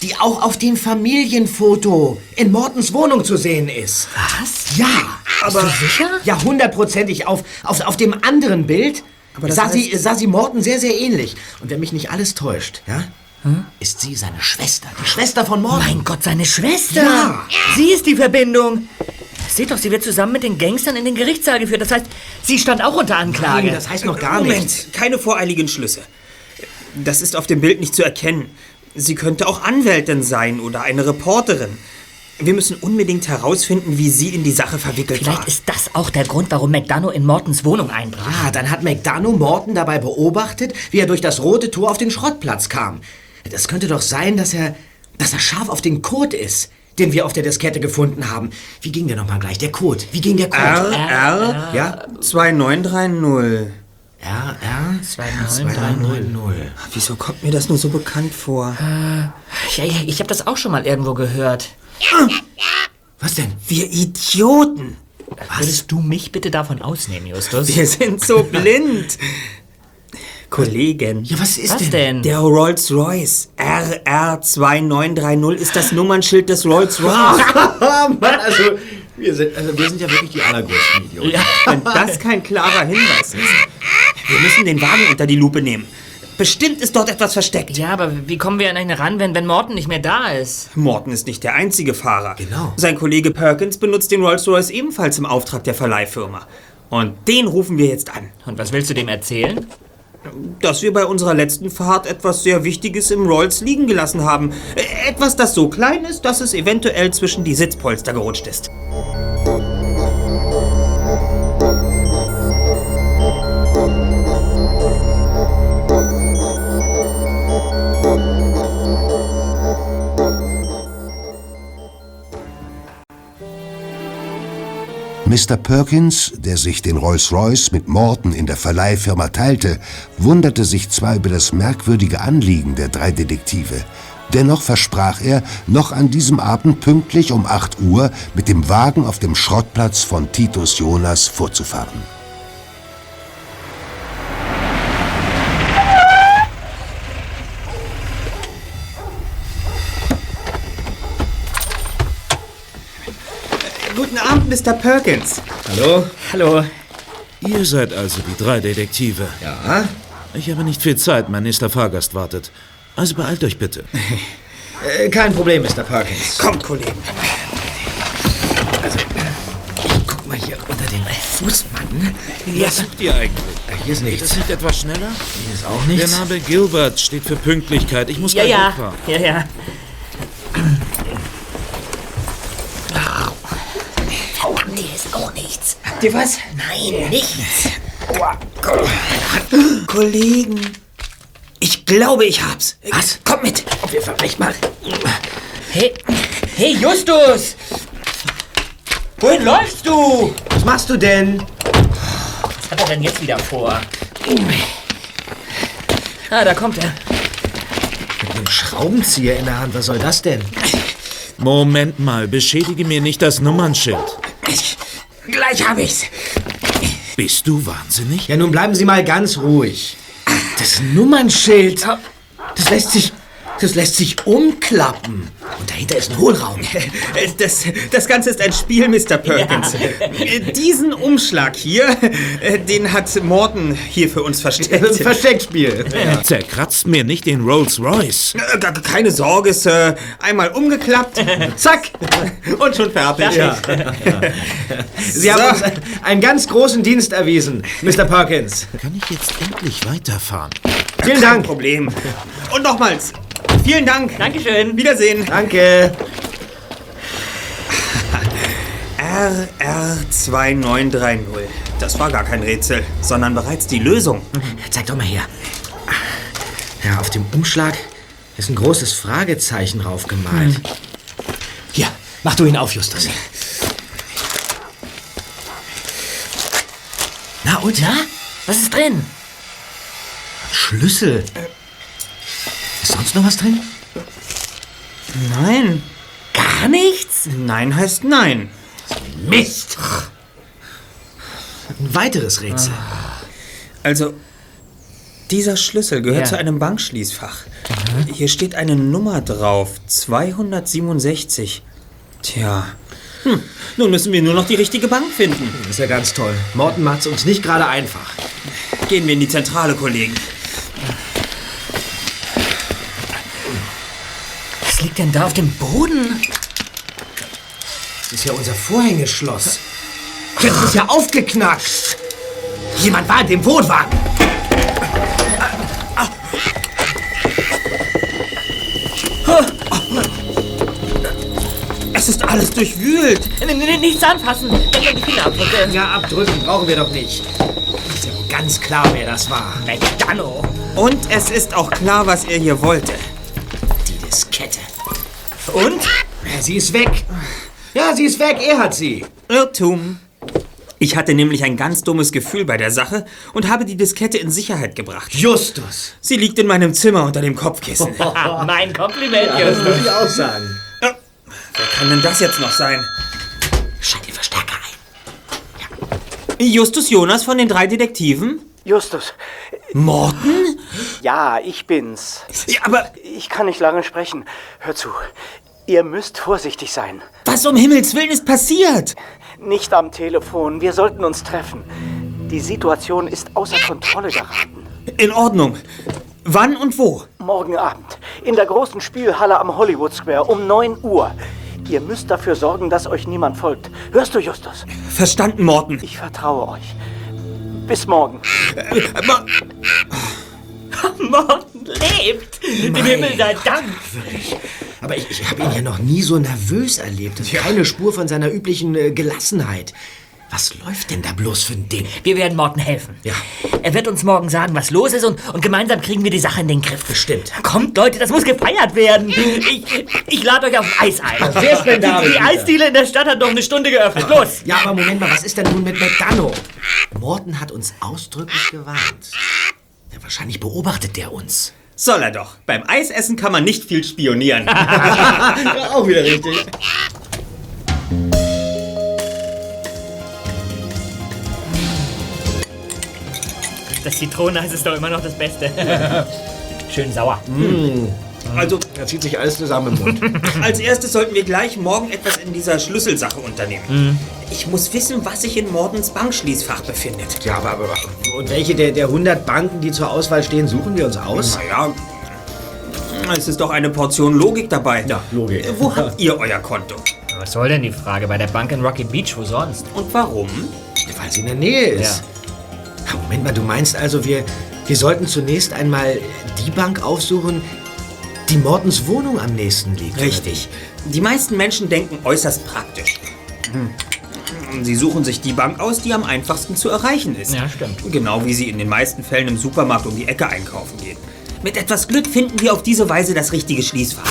die auch auf dem Familienfoto in Mortens Wohnung zu sehen ist. Was? Ja, Aber sicher? ja, hundertprozentig. Auf, auf, auf dem anderen Bild das sah, heißt- sie, sah sie Morten sehr, sehr ähnlich. Und wenn mich nicht alles täuscht, ja, ist sie seine Schwester. Die Schwester von Morten. Mein Gott, seine Schwester. Ja. Sie ist die Verbindung. Seht doch, sie wird zusammen mit den Gangstern in den Gerichtssaal geführt. Das heißt, sie stand auch unter Anklage. Nein, das heißt noch gar Moment, nichts. keine voreiligen Schlüsse. Das ist auf dem Bild nicht zu erkennen. Sie könnte auch Anwältin sein oder eine Reporterin. Wir müssen unbedingt herausfinden, wie sie in die Sache verwickelt Vielleicht war. ist das auch der Grund, warum McDonough in Mortens Wohnung einbrach. Ah, dann hat McDonough Morton dabei beobachtet, wie er durch das rote Tor auf den Schrottplatz kam. Das könnte doch sein, dass er, dass er scharf auf den Code ist, den wir auf der Diskette gefunden haben. Wie ging der nochmal gleich? Der Code. Wie ging der Code? RR Ja? 2930. R, R, 2930. Wieso kommt mir das nur so bekannt vor? Ja, ja, ich habe das auch schon mal irgendwo gehört. Was denn? Wir Idioten. Würdest du mich bitte davon ausnehmen, Justus? Wir sind so blind. Kollegen. Ja, was ist Was denn? denn? Der Rolls-Royce RR2930 ist das Nummernschild des Rolls-Royce. Oh Mann, also wir, sind, also wir sind ja wirklich die allergrößten Idioten. Ja. Wenn das kein klarer Hinweis ist. Wir müssen den Wagen unter die Lupe nehmen. Bestimmt ist dort etwas versteckt. ja, aber wie kommen wir an ihn ran, wenn, wenn Morton nicht mehr da ist? Morton ist nicht der einzige Fahrer. Genau. Sein Kollege Perkins benutzt den Rolls-Royce ebenfalls im Auftrag der Verleihfirma. Und den rufen wir jetzt an. Und was willst du dem erzählen? Dass wir bei unserer letzten Fahrt etwas sehr Wichtiges im Rolls liegen gelassen haben. Etwas, das so klein ist, dass es eventuell zwischen die Sitzpolster gerutscht ist. Mr. Perkins, der sich den Rolls-Royce mit Morton in der Verleihfirma teilte, wunderte sich zwar über das merkwürdige Anliegen der drei Detektive, dennoch versprach er, noch an diesem Abend pünktlich um 8 Uhr mit dem Wagen auf dem Schrottplatz von Titus Jonas vorzufahren. Mr. Perkins. Hallo. Hallo. Ihr seid also die drei Detektive. Ja? Ich habe nicht viel Zeit, mein nächster Fahrgast wartet. Also beeilt euch bitte. Äh, kein Problem, Mr. Perkins. Kommt, Kollegen. Also, guck mal hier unter den Fußmatten. Was sucht ihr eigentlich? Hier ist nichts. das nicht etwas schneller? Hier ist auch Der nichts. Name Gilbert steht für Pünktlichkeit. Ich muss Ja, gleich ja. wegfahren. Ja, ja. Nichts. Habt ihr was? Nein, nichts. Kollegen. Ich glaube, ich hab's. Was? Kommt mit. Wir verbrechen mal. Hey, hey, Justus! Wohin läufst du? Was machst du denn? Was hat er denn jetzt wieder vor? Ah, da kommt er. Mit einem Schraubenzieher in der Hand. Was soll das denn? Moment mal, beschädige mir nicht das Nummernschild. Gleich hab ich's. Bist du wahnsinnig? Ja, nun bleiben Sie mal ganz ruhig. Das Nummernschild. Das lässt sich. Das lässt sich umklappen. Und dahinter ist ein Hohlraum. Das, das Ganze ist ein Spiel, Mr. Perkins. Äh, Diesen Umschlag hier, äh, den hat Morton hier für uns versteckt. Versteckspiel. Zerkratzt mir nicht den Rolls Royce. Äh, Keine Sorge, Sir. Einmal umgeklappt, zack, und schon fertig. Sie haben uns einen ganz großen Dienst erwiesen, Mr. Perkins. Kann ich jetzt endlich weiterfahren? Vielen Kein Dank. Problem. Und nochmals, vielen Dank. Dankeschön. Wiedersehen. Danke. RR2930. Das war gar kein Rätsel, sondern bereits die Lösung. Zeig doch mal her. Ja, auf dem Umschlag ist ein großes Fragezeichen drauf gemalt. Hier, mach du ihn auf, Justus. Na und? Na, was ist drin? Schlüssel. Ist sonst noch was drin? Nein. Gar nichts? Nein heißt nein. Mist! Ein weiteres Rätsel. Also, dieser Schlüssel gehört Ja. zu einem Bankschließfach. Hier steht eine Nummer drauf. 267. Tja. Hm, nun müssen wir nur noch die richtige Bank finden. Das ist ja ganz toll. Morten macht's uns nicht gerade einfach. Gehen wir in die Zentrale, Kollegen. Was liegt denn da auf dem Boden? Das ist ja unser Vorhängeschloss. Jetzt ist ja aufgeknackt. Jemand war in dem Wohnwagen. Es ist alles durchwühlt. Nichts anfassen. Denk an die Fingerabdrücke. Ja, abdrücken brauchen wir doch nicht. Ist ja wohl ganz klar, wer das war. Medano. Und es ist auch klar, was er hier wollte. Die Diskette. Und? Ja, sie ist weg. Ja, sie ist weg. Er hat sie. Irrtum. Ich hatte nämlich ein ganz dummes Gefühl bei der Sache und habe die Diskette in Sicherheit gebracht. Justus. Sie liegt in meinem Zimmer unter dem Kopfkissen. Mein Kompliment, Das Justus. muss ich auch sagen. Wer kann denn das jetzt noch sein? Schalt den Verstärker ein. Justus Jonas von den drei Detektiven? Justus, Morten? ja, ich bin's. Ja, aber Ich kann nicht lange sprechen. Hör zu. Ihr müsst vorsichtig sein. was um Himmels Willen ist passiert? Nicht am Telefon. Wir sollten uns treffen. Die Situation ist außer Kontrolle geraten. In Ordnung. Wann und wo? Morgen Abend. In der großen Spielhalle am Hollywood Square um 9 Uhr. Ihr müsst dafür sorgen, dass euch niemand folgt. Hörst du, Justus? Verstanden, Morten. Ich vertraue euch. Bis morgen. Aber Morten lebt. Dem Himmel sei Dank. Aber ich, ich habe ihn ja noch nie so nervös erlebt. Das ist keine Spur von seiner üblichen äh, Gelassenheit. Was läuft denn da bloß für ein Ding? Wir werden Morten helfen. Ja. Er wird uns morgen sagen, was los ist und, und gemeinsam kriegen wir die Sache in den Griff. Bestimmt. Kommt, Leute, das muss gefeiert werden. Ich, ich lade euch auf ein Eis ein. sehr spendabel, Die, die Peter. Eisdiele in der Stadt hat noch eine Stunde geöffnet. Los! Ja, aber Moment mal, was ist denn nun mit McDonough? Morten hat uns ausdrücklich gewarnt. Ja, wahrscheinlich beobachtet der uns. Soll er doch. Beim Eisessen kann man nicht viel spionieren. Auch wieder richtig. Das Zitroneneis ist doch immer noch das Beste. Schön sauer. Also, Da zieht sich alles zusammen im Mund. als erstes sollten wir gleich morgen etwas in dieser Schlüsselsache unternehmen. Ich muss wissen, was sich in Mordens Bankschließfach befindet. ja, aber, aber, aber. Und welche der, der 100 Banken, die zur Auswahl stehen, suchen wir uns aus? Naja, es ist doch eine Portion Logik dabei. Ja, Logik. Wo habt ihr euer Konto? Was soll denn die Frage? Bei der Bank in Rocky Beach, wo sonst? Und warum? Weil sie in der Nähe ist. Ja, Moment mal, du meinst also, wir, wir sollten zunächst einmal die Bank aufsuchen, die Mortens Wohnung am nächsten liegt. Richtig. Die meisten Menschen denken äußerst praktisch. Hm. Sie suchen sich die Bank aus, die am einfachsten zu erreichen ist. Ja, stimmt. Genau wie sie in den meisten Fällen im Supermarkt um die Ecke einkaufen gehen. Mit etwas Glück finden wir auf diese Weise das richtige Schließfach.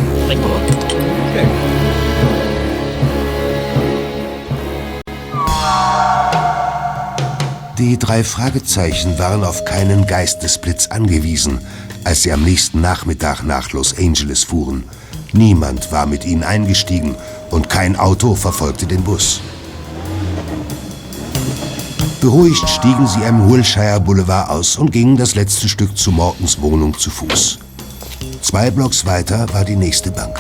Die drei Fragezeichen waren auf keinen Geistesblitz angewiesen, als sie am nächsten Nachmittag nach Los Angeles fuhren. Niemand war mit ihnen eingestiegen und kein Auto verfolgte den Bus. Beruhigt stiegen sie am Wilshire Boulevard aus und gingen das letzte Stück zu Mortens Wohnung zu Fuß. Zwei Blocks weiter war die nächste Bank.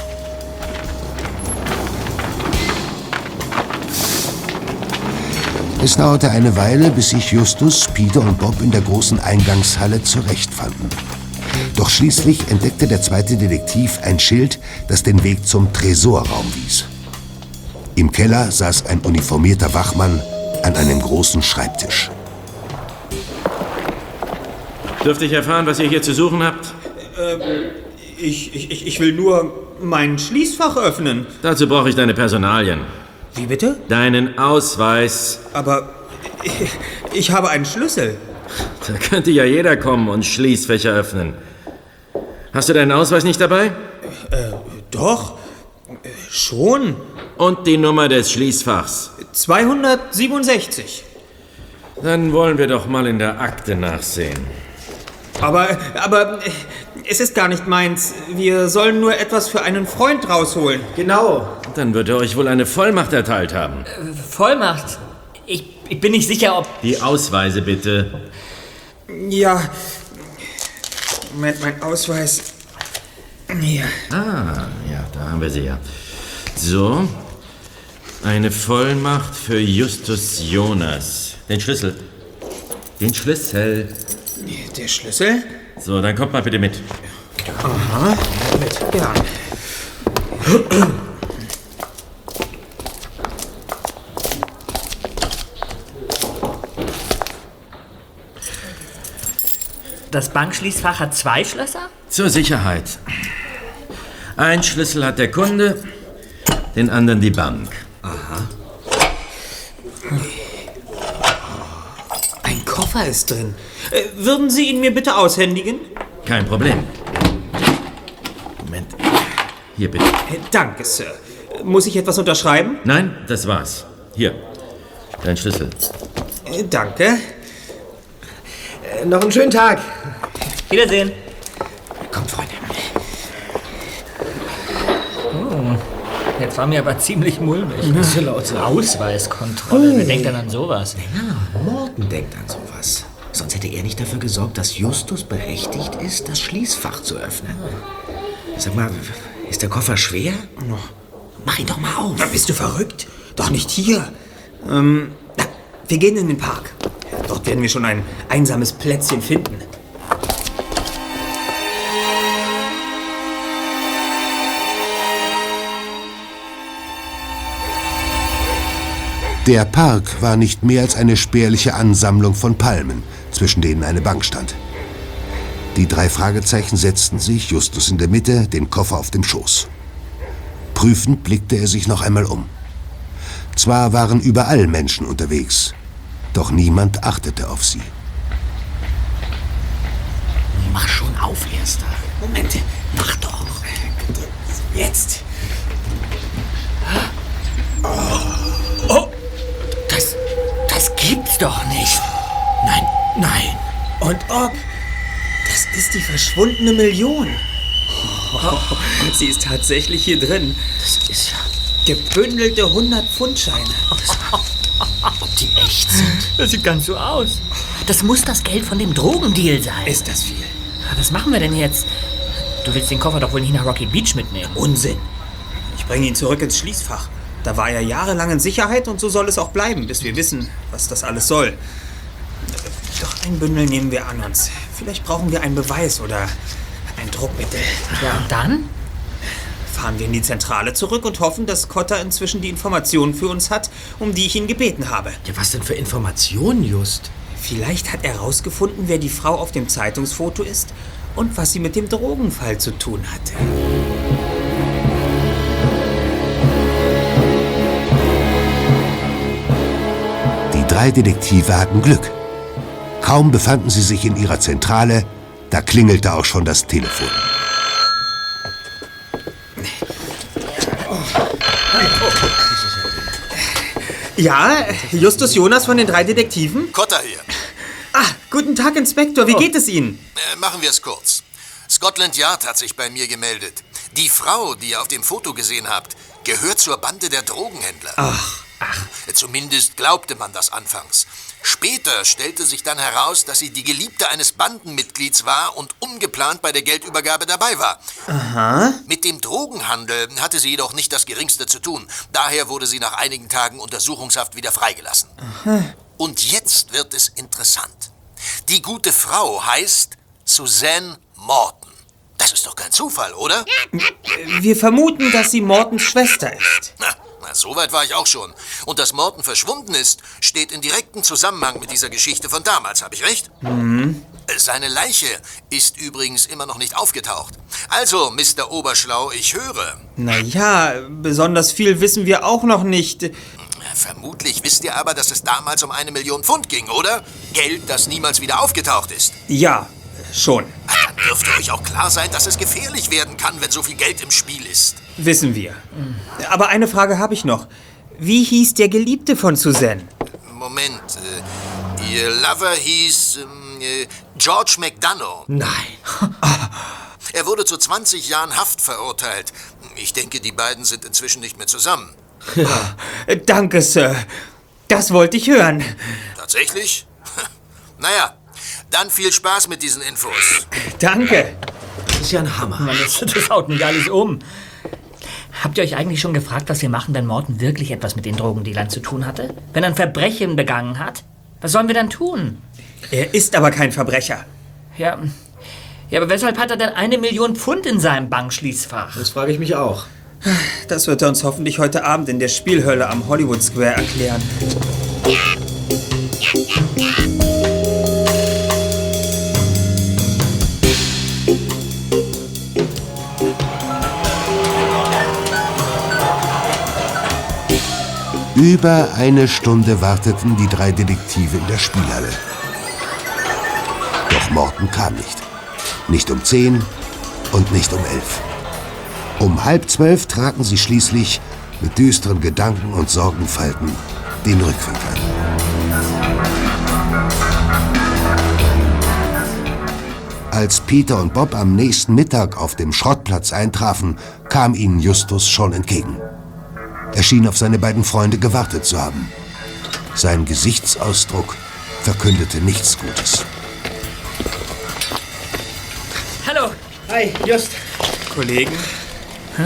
Es dauerte eine Weile, bis sich Justus, Peter und Bob in der großen Eingangshalle zurechtfanden. Doch schließlich entdeckte der zweite Detektiv ein Schild, das den Weg zum Tresorraum wies. Im Keller saß ein uniformierter Wachmann an einem großen Schreibtisch. Dürfte ich erfahren, was ihr hier zu suchen habt? Ich, ich, ich- ich will nur mein Schließfach öffnen. Dazu brauche ich deine Personalien. Wie bitte? Deinen Ausweis. Aber ich, ich habe einen Schlüssel. Da könnte ja jeder kommen und Schließfächer öffnen. Hast du deinen Ausweis nicht dabei? Doch, äh, schon. Und die Nummer des Schließfachs. 267. Dann wollen wir doch mal in der Akte nachsehen. Aber, aber es ist gar nicht meins. Wir sollen nur etwas für einen Freund rausholen. Genau. Dann wird er euch wohl eine Vollmacht erteilt haben. Vollmacht. Ich, ich bin nicht sicher, ob. Die Ausweise bitte. Ja. Moment, mein Ausweis. Hier. Ah, ja, da haben wir sie ja. So. Eine Vollmacht für Justus Jonas. Den Schlüssel. Den Schlüssel. Der Schlüssel? So, dann kommt mal bitte mit. Aha. Mit, ja. Das Bankschließfach hat zwei Schlösser? Zur Sicherheit. Ein Schlüssel hat der Kunde, den anderen die Bank. Ein Koffer ist drin. Äh, würden Sie ihn mir bitte aushändigen? Kein Problem. Moment. Hier bitte. Äh, danke, Sir. Muss ich etwas unterschreiben? Nein, das war's. Hier. Dein Schlüssel. Äh, danke. Noch einen schönen Tag. Wiedersehen. Kommt, Freunde. Jetzt war mir aber ziemlich mulmig. Nicht so laut. Ausweiskontrolle. Wer denkt denn an sowas? Ja, Morten denkt an sowas. Sonst hätte er nicht dafür gesorgt, dass Justus berechtigt ist, das Schließfach zu öffnen. Sag mal, ist der Koffer schwer? Mach ihn doch mal auf. Na, bist du verrückt? Doch nicht hier. Ähm, na, wir gehen in den Park. Dort werden wir schon ein einsames Plätzchen finden. Der Park war nicht mehr als eine spärliche Ansammlung von Palmen, zwischen denen eine Bank stand. Die drei Fragezeichen setzten sich, Justus in der Mitte, den Koffer auf dem Schoß. Prüfend blickte er sich noch einmal um. Zwar waren überall Menschen unterwegs, doch niemand achtete auf sie. Mach schon auf, Erster. Moment. Mach doch. Jetzt. Oh, das, das gibt's doch nicht. Nein, nein. Und ob? Das ist die verschwundene Million. Oh, sie ist tatsächlich hier drin. Das ist ja... Gebündelte 100-Pfund-Scheine. Ob die echt sind? Das sieht ganz so aus. Das muss das Geld von dem Drogendeal sein. Ist das viel? Was machen wir denn jetzt? Du willst den Koffer doch wohl nicht nach Rocky Beach mitnehmen. Unsinn. Ich bringe ihn zurück ins Schließfach. Da war er jahrelang in Sicherheit und so soll es auch bleiben, bis wir wissen, was das alles soll. Doch ein Bündel nehmen wir an uns. Vielleicht brauchen wir einen Beweis oder ein Druckmittel. Ja, und dann? Fahren wir in die Zentrale zurück und hoffen, dass Cotta inzwischen die Informationen für uns hat, um die ich ihn gebeten habe. Ja, was denn für Informationen, Just? Vielleicht hat er herausgefunden, wer die Frau auf dem Zeitungsfoto ist und was sie mit dem Drogenfall zu tun hatte. Die drei Detektive hatten Glück. Kaum befanden sie sich in ihrer Zentrale, da klingelte auch schon das Telefon. Ja, Justus Jonas von den drei Detektiven? Cotta hier. Ah, guten Tag, Inspektor. Wie geht es Ihnen? Äh, machen wir es kurz. Scotland Yard hat sich bei mir gemeldet. Die Frau, die ihr auf dem Foto gesehen habt, gehört zur Bande der Drogenhändler. Ach, ach. Zumindest glaubte man das anfangs. Später stellte sich dann heraus, dass sie die Geliebte eines Bandenmitglieds war und ungeplant bei der Geldübergabe dabei war. Aha. Mit dem Drogenhandel hatte sie jedoch nicht das Geringste zu tun. Daher wurde sie nach einigen Tagen Untersuchungshaft wieder freigelassen. Aha. Und jetzt wird es interessant. Die gute Frau heißt Suzanne Morton. Das ist doch kein Zufall, oder? Wir vermuten, dass sie Mortens Schwester ist. Na, na, so weit war ich auch schon. Und dass Morton verschwunden ist, steht in direktem Zusammenhang mit dieser Geschichte von damals, habe ich recht? Mhm. Seine Leiche ist übrigens immer noch nicht aufgetaucht. Also, Mr. Oberschlau, ich höre. Naja, besonders viel wissen wir auch noch nicht. Vermutlich wisst ihr aber, dass es damals um eine Million Pfund ging, oder? Geld, das niemals wieder aufgetaucht ist. Ja, schon. Dann dürfte euch auch klar sein, dass es gefährlich werden kann, wenn so viel Geld im Spiel ist. Wissen wir. Aber eine Frage habe ich noch. Wie hieß der Geliebte von Suzanne? Moment, äh, ihr Lover hieß ähm, äh, George McDonough. Nein. Er wurde zu 20 Jahren Haft verurteilt. Ich denke, die beiden sind inzwischen nicht mehr zusammen. Danke, Sir. Das wollte ich hören. Tatsächlich? naja, dann viel Spaß mit diesen Infos. Danke. Das ist ja ein Hammer. Mann, das, das haut mich alles um. Habt ihr euch eigentlich schon gefragt, was wir machen, wenn Morton wirklich etwas mit den Drogendealern zu tun hatte? Wenn er ein Verbrechen begangen hat? Was sollen wir dann tun? Er ist aber kein Verbrecher. Ja, ja, aber weshalb hat er denn eine Million Pfund in seinem Bankschließfach? Das frage ich mich auch. Das wird er uns hoffentlich heute Abend in der Spielhölle am Hollywood Square erklären. Über eine Stunde warteten die drei Detektive in der Spielhalle. Doch Morten kam nicht. Nicht um zehn und nicht um elf. Um halb zwölf traten sie schließlich mit düsteren Gedanken und Sorgenfalten den Rückweg an. Als Peter und Bob am nächsten Mittag auf dem Schrottplatz eintrafen, kam ihnen Justus schon entgegen. Er schien auf seine beiden Freunde gewartet zu haben. Sein Gesichtsausdruck verkündete nichts Gutes. Hallo. Hi, Just. Kollegen? Hä?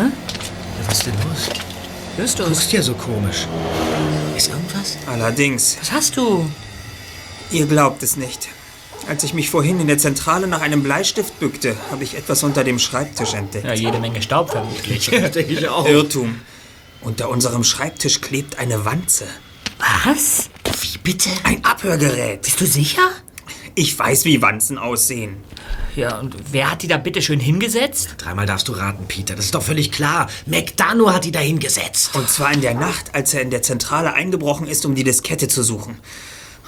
Was ist denn los? Justus. Du guckst ja so komisch. Ist irgendwas? Allerdings. Was hast du? Ihr glaubt es nicht. Als ich mich vorhin in der Zentrale nach einem Bleistift bückte, habe ich etwas unter dem Schreibtisch entdeckt. Ja, jede Menge Staub vermutlich. Ja, denke ich auch. Irrtum. Unter unserem Schreibtisch klebt eine Wanze. Was? Wie bitte? Ein Abhörgerät. Bist du sicher? Ich weiß, wie Wanzen aussehen. Ja, und wer hat die da bitte schön hingesetzt? Dreimal darfst du raten, Peter. Das ist doch völlig klar. McDonough hat die da hingesetzt. Und zwar in der Nacht, als er in der Zentrale eingebrochen ist, um die Diskette zu suchen.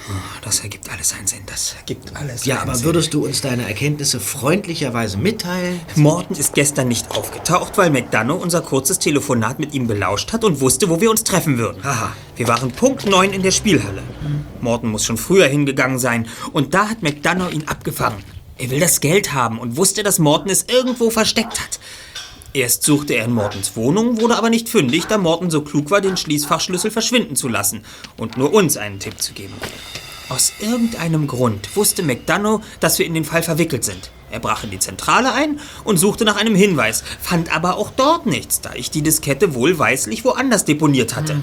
Oh, Das ergibt alles einen Sinn. Das ergibt alles Ja, aber Sinn. würdest du uns deine Erkenntnisse freundlicherweise mitteilen? Morton ist gestern nicht aufgetaucht, weil McDonough unser kurzes Telefonat mit ihm belauscht hat und wusste, wo wir uns treffen würden. Aha. Wir waren Punkt neun in der Spielhalle. Morton muss schon früher hingegangen sein. Und da hat McDonough ihn abgefangen. Er will das Geld haben und wusste, dass Morton es irgendwo versteckt hat. Erst suchte er in Mortons Wohnung, wurde aber nicht fündig, da Morton so klug war, den Schließfachschlüssel verschwinden zu lassen und nur uns einen Tipp zu geben. Aus irgendeinem Grund wusste McDonough, dass wir in den Fall verwickelt sind. Er brach in die Zentrale ein und suchte nach einem Hinweis, fand aber auch dort nichts, da ich die Diskette wohlweislich woanders deponiert hatte.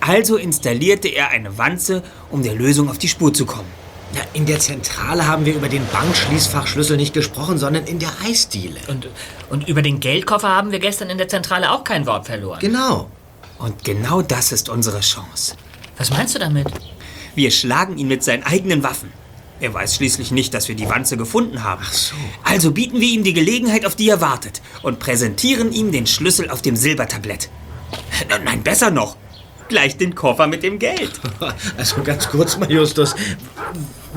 Also installierte er eine Wanze, um der Lösung auf die Spur zu kommen. Ja, in der Zentrale haben wir über den Bankschließfachschlüssel nicht gesprochen, sondern in der Eisdiele. Und, und über den Geldkoffer haben wir gestern in der Zentrale auch kein Wort verloren. Genau. Und genau das ist unsere Chance. Was meinst du damit? Wir schlagen ihn mit seinen eigenen Waffen. Er weiß schließlich nicht, dass wir die Wanze gefunden haben. Ach so. Also bieten wir ihm die Gelegenheit, auf die er wartet, und präsentieren ihm den Schlüssel auf dem Silbertablett. Nein, besser noch. Gleich den Koffer mit dem Geld. Also ganz kurz mal, Justus.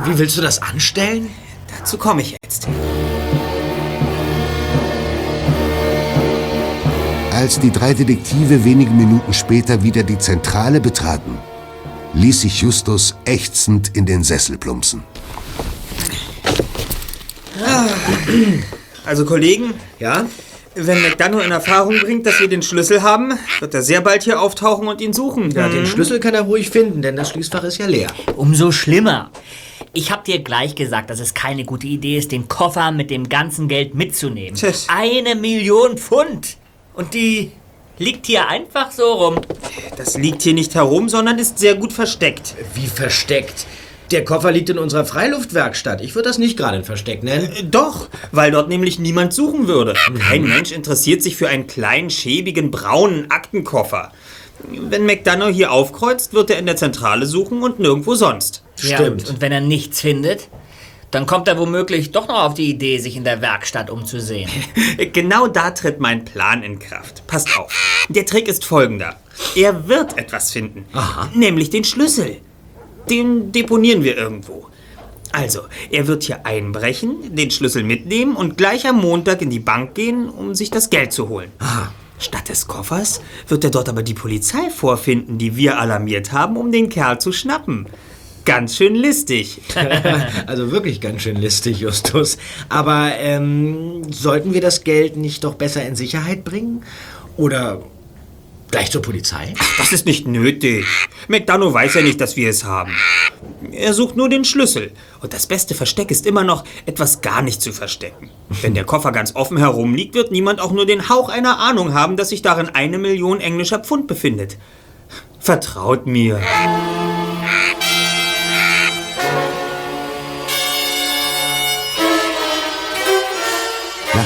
Wie willst du das anstellen? Dazu komme ich jetzt. Als die drei Detektive wenige Minuten später wieder die Zentrale betraten, ließ sich Justus ächzend in den Sessel plumpsen. Also, Kollegen, Ja? wenn McDonough in Erfahrung bringt, dass wir den Schlüssel haben, wird er sehr bald hier auftauchen und ihn suchen. Ja, den Schlüssel kann er ruhig finden, denn das Schließfach ist ja leer. Umso schlimmer. Ich hab dir gleich gesagt, dass es keine gute Idee ist, den Koffer mit dem ganzen Geld mitzunehmen. Tschüss. Eine Million Pfund. Und die liegt hier einfach so rum. Das liegt hier nicht herum, sondern ist sehr gut versteckt. Wie versteckt? Der Koffer liegt in unserer Freiluftwerkstatt. Ich würde das nicht gerade ein Versteck nennen. Äh, Doch, weil dort nämlich niemand suchen würde. Kein Mensch interessiert sich für einen kleinen, schäbigen, braunen Aktenkoffer. Wenn McDonough hier aufkreuzt, wird er in der Zentrale suchen und nirgendwo sonst. Ja, und, und wenn er nichts findet, dann kommt er womöglich doch noch auf die Idee, sich in der Werkstatt umzusehen. Genau da tritt mein Plan in Kraft. Passt auf. Der Trick ist folgender. Er wird etwas finden. Nämlich den Schlüssel. Den deponieren wir irgendwo. Also, er wird hier einbrechen, den Schlüssel mitnehmen und gleich am Montag in die Bank gehen, um sich das Geld zu holen. Statt des Koffers wird er dort aber die Polizei vorfinden, die wir alarmiert haben, um den Kerl zu schnappen. Ganz schön listig. Also wirklich ganz schön listig, Justus. Aber ähm, sollten wir das Geld nicht doch besser in Sicherheit bringen? Oder gleich zur Polizei? Das ist nicht nötig. McDonough weiß ja nicht, dass wir es haben. Er sucht nur den Schlüssel. Und das beste Versteck ist immer noch, etwas gar nicht zu verstecken. Wenn der Koffer ganz offen herumliegt, wird niemand auch nur den Hauch einer Ahnung haben, dass sich darin eine Million englischer Pfund befindet. Vertraut mir.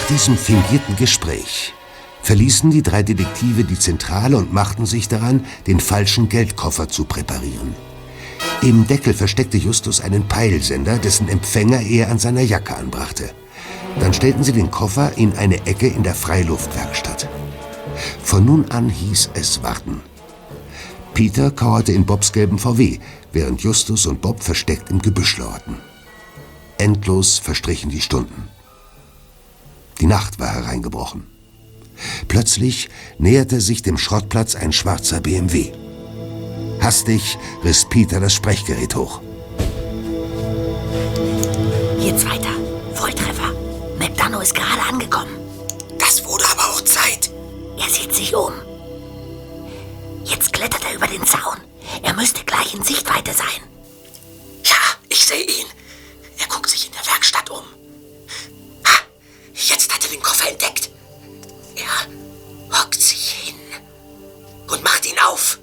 Diesem fingierten Gespräch verließen die drei Detektive die Zentrale und machten sich daran, den falschen Geldkoffer zu präparieren. Im Deckel versteckte Justus einen Peilsender, dessen Empfänger er an seiner Jacke anbrachte. Dann stellten sie den Koffer in eine Ecke in der Freiluftwerkstatt. Von nun an hieß es warten. Peter kauerte in Bobs gelben VW, während Justus und Bob versteckt im Gebüsch lauerten. Endlos verstrichen die Stunden. Die Nacht war hereingebrochen. Plötzlich näherte sich dem Schrottplatz ein schwarzer BMW. Hastig riss Peter das Sprechgerät hoch. Jetzt weiter. Volltreffer. McDonough ist gerade angekommen. Das wurde aber auch Zeit. Er sieht sich um. Jetzt klettert er über den Zaun. Er müsste gleich in Sichtweite sein. Ja, ich sehe ihn. Er guckt sich in der Werkstatt um. Jetzt hat er den Koffer entdeckt. Er hockt sich hin und macht ihn auf.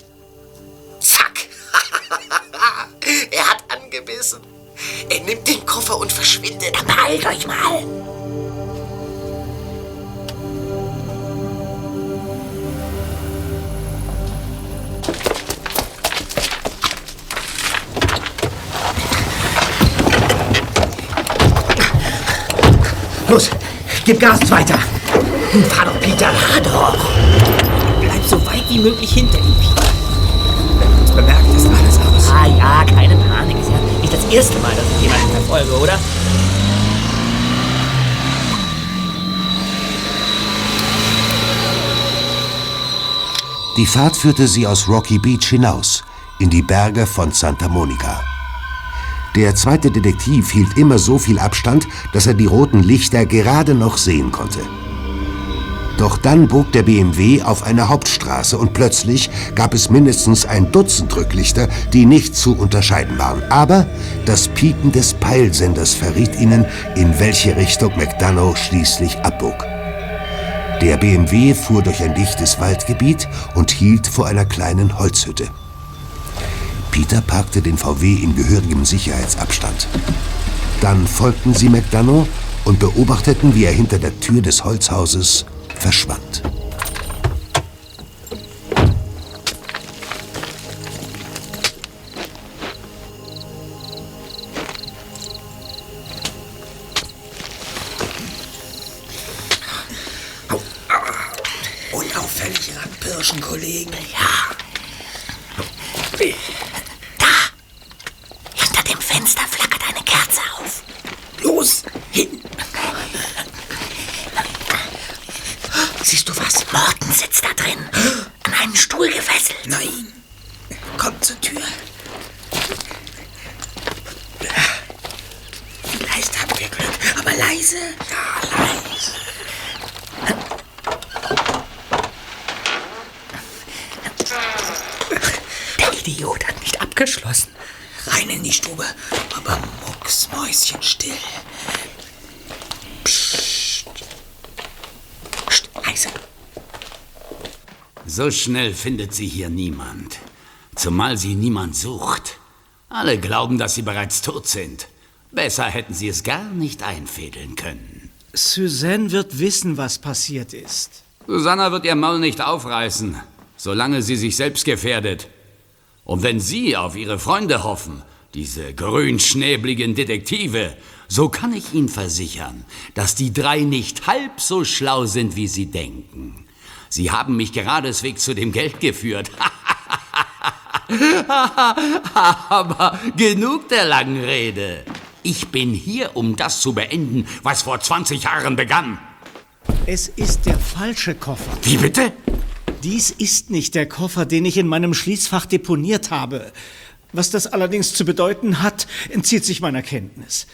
Zack. er hat angebissen. Er nimmt den Koffer und verschwindet. Dann beeilt euch mal. Los, gib Gas weiter. Fahr doch, Peter. Fahr doch. Bleib so weit wie möglich hinter ihm, Peter. Wenn er uns bemerkt, ist alles aus. Ah ja, keine Panik. Ist ja nicht das erste Mal, dass ich jemanden verfolge, oder? Die Fahrt führte sie aus Rocky Beach hinaus, in die Berge von Santa Monica. Der zweite Detektiv hielt immer so viel Abstand, dass er die roten Lichter gerade noch sehen konnte. Doch dann bog der BMW auf eine Hauptstraße und plötzlich gab es mindestens ein Dutzend Rücklichter, die nicht zu unterscheiden waren. Aber das Piepen des Peilsenders verriet ihnen, in welche Richtung McDonough schließlich abbog. Der BMW fuhr durch ein dichtes Waldgebiet und hielt vor einer kleinen Holzhütte. Peter parkte den VW in gehörigem Sicherheitsabstand. Dann folgten sie McDonough und beobachteten, wie er hinter der Tür des Holzhauses verschwand. So schnell findet sie hier niemand. Zumal sie niemand sucht. Alle glauben, dass sie bereits tot sind. Besser hätten sie es gar nicht einfädeln können. Suzanne wird wissen, was passiert ist. Susanna wird ihr Maul nicht aufreißen, solange sie sich selbst gefährdet. Und wenn Sie auf Ihre Freunde hoffen, diese grünschnäbligen Detektive, so kann ich Ihnen versichern, dass die drei nicht halb so schlau sind, wie Sie denken. Sie haben mich geradeswegs zu dem Geld geführt. Aber genug der langen Rede. Ich bin hier, um das zu beenden, was vor 20 Jahren begann. Es ist der falsche Koffer. Wie bitte? Dies ist nicht der Koffer, den ich in meinem Schließfach deponiert habe. Was das allerdings zu bedeuten hat, entzieht sich meiner Kenntnis.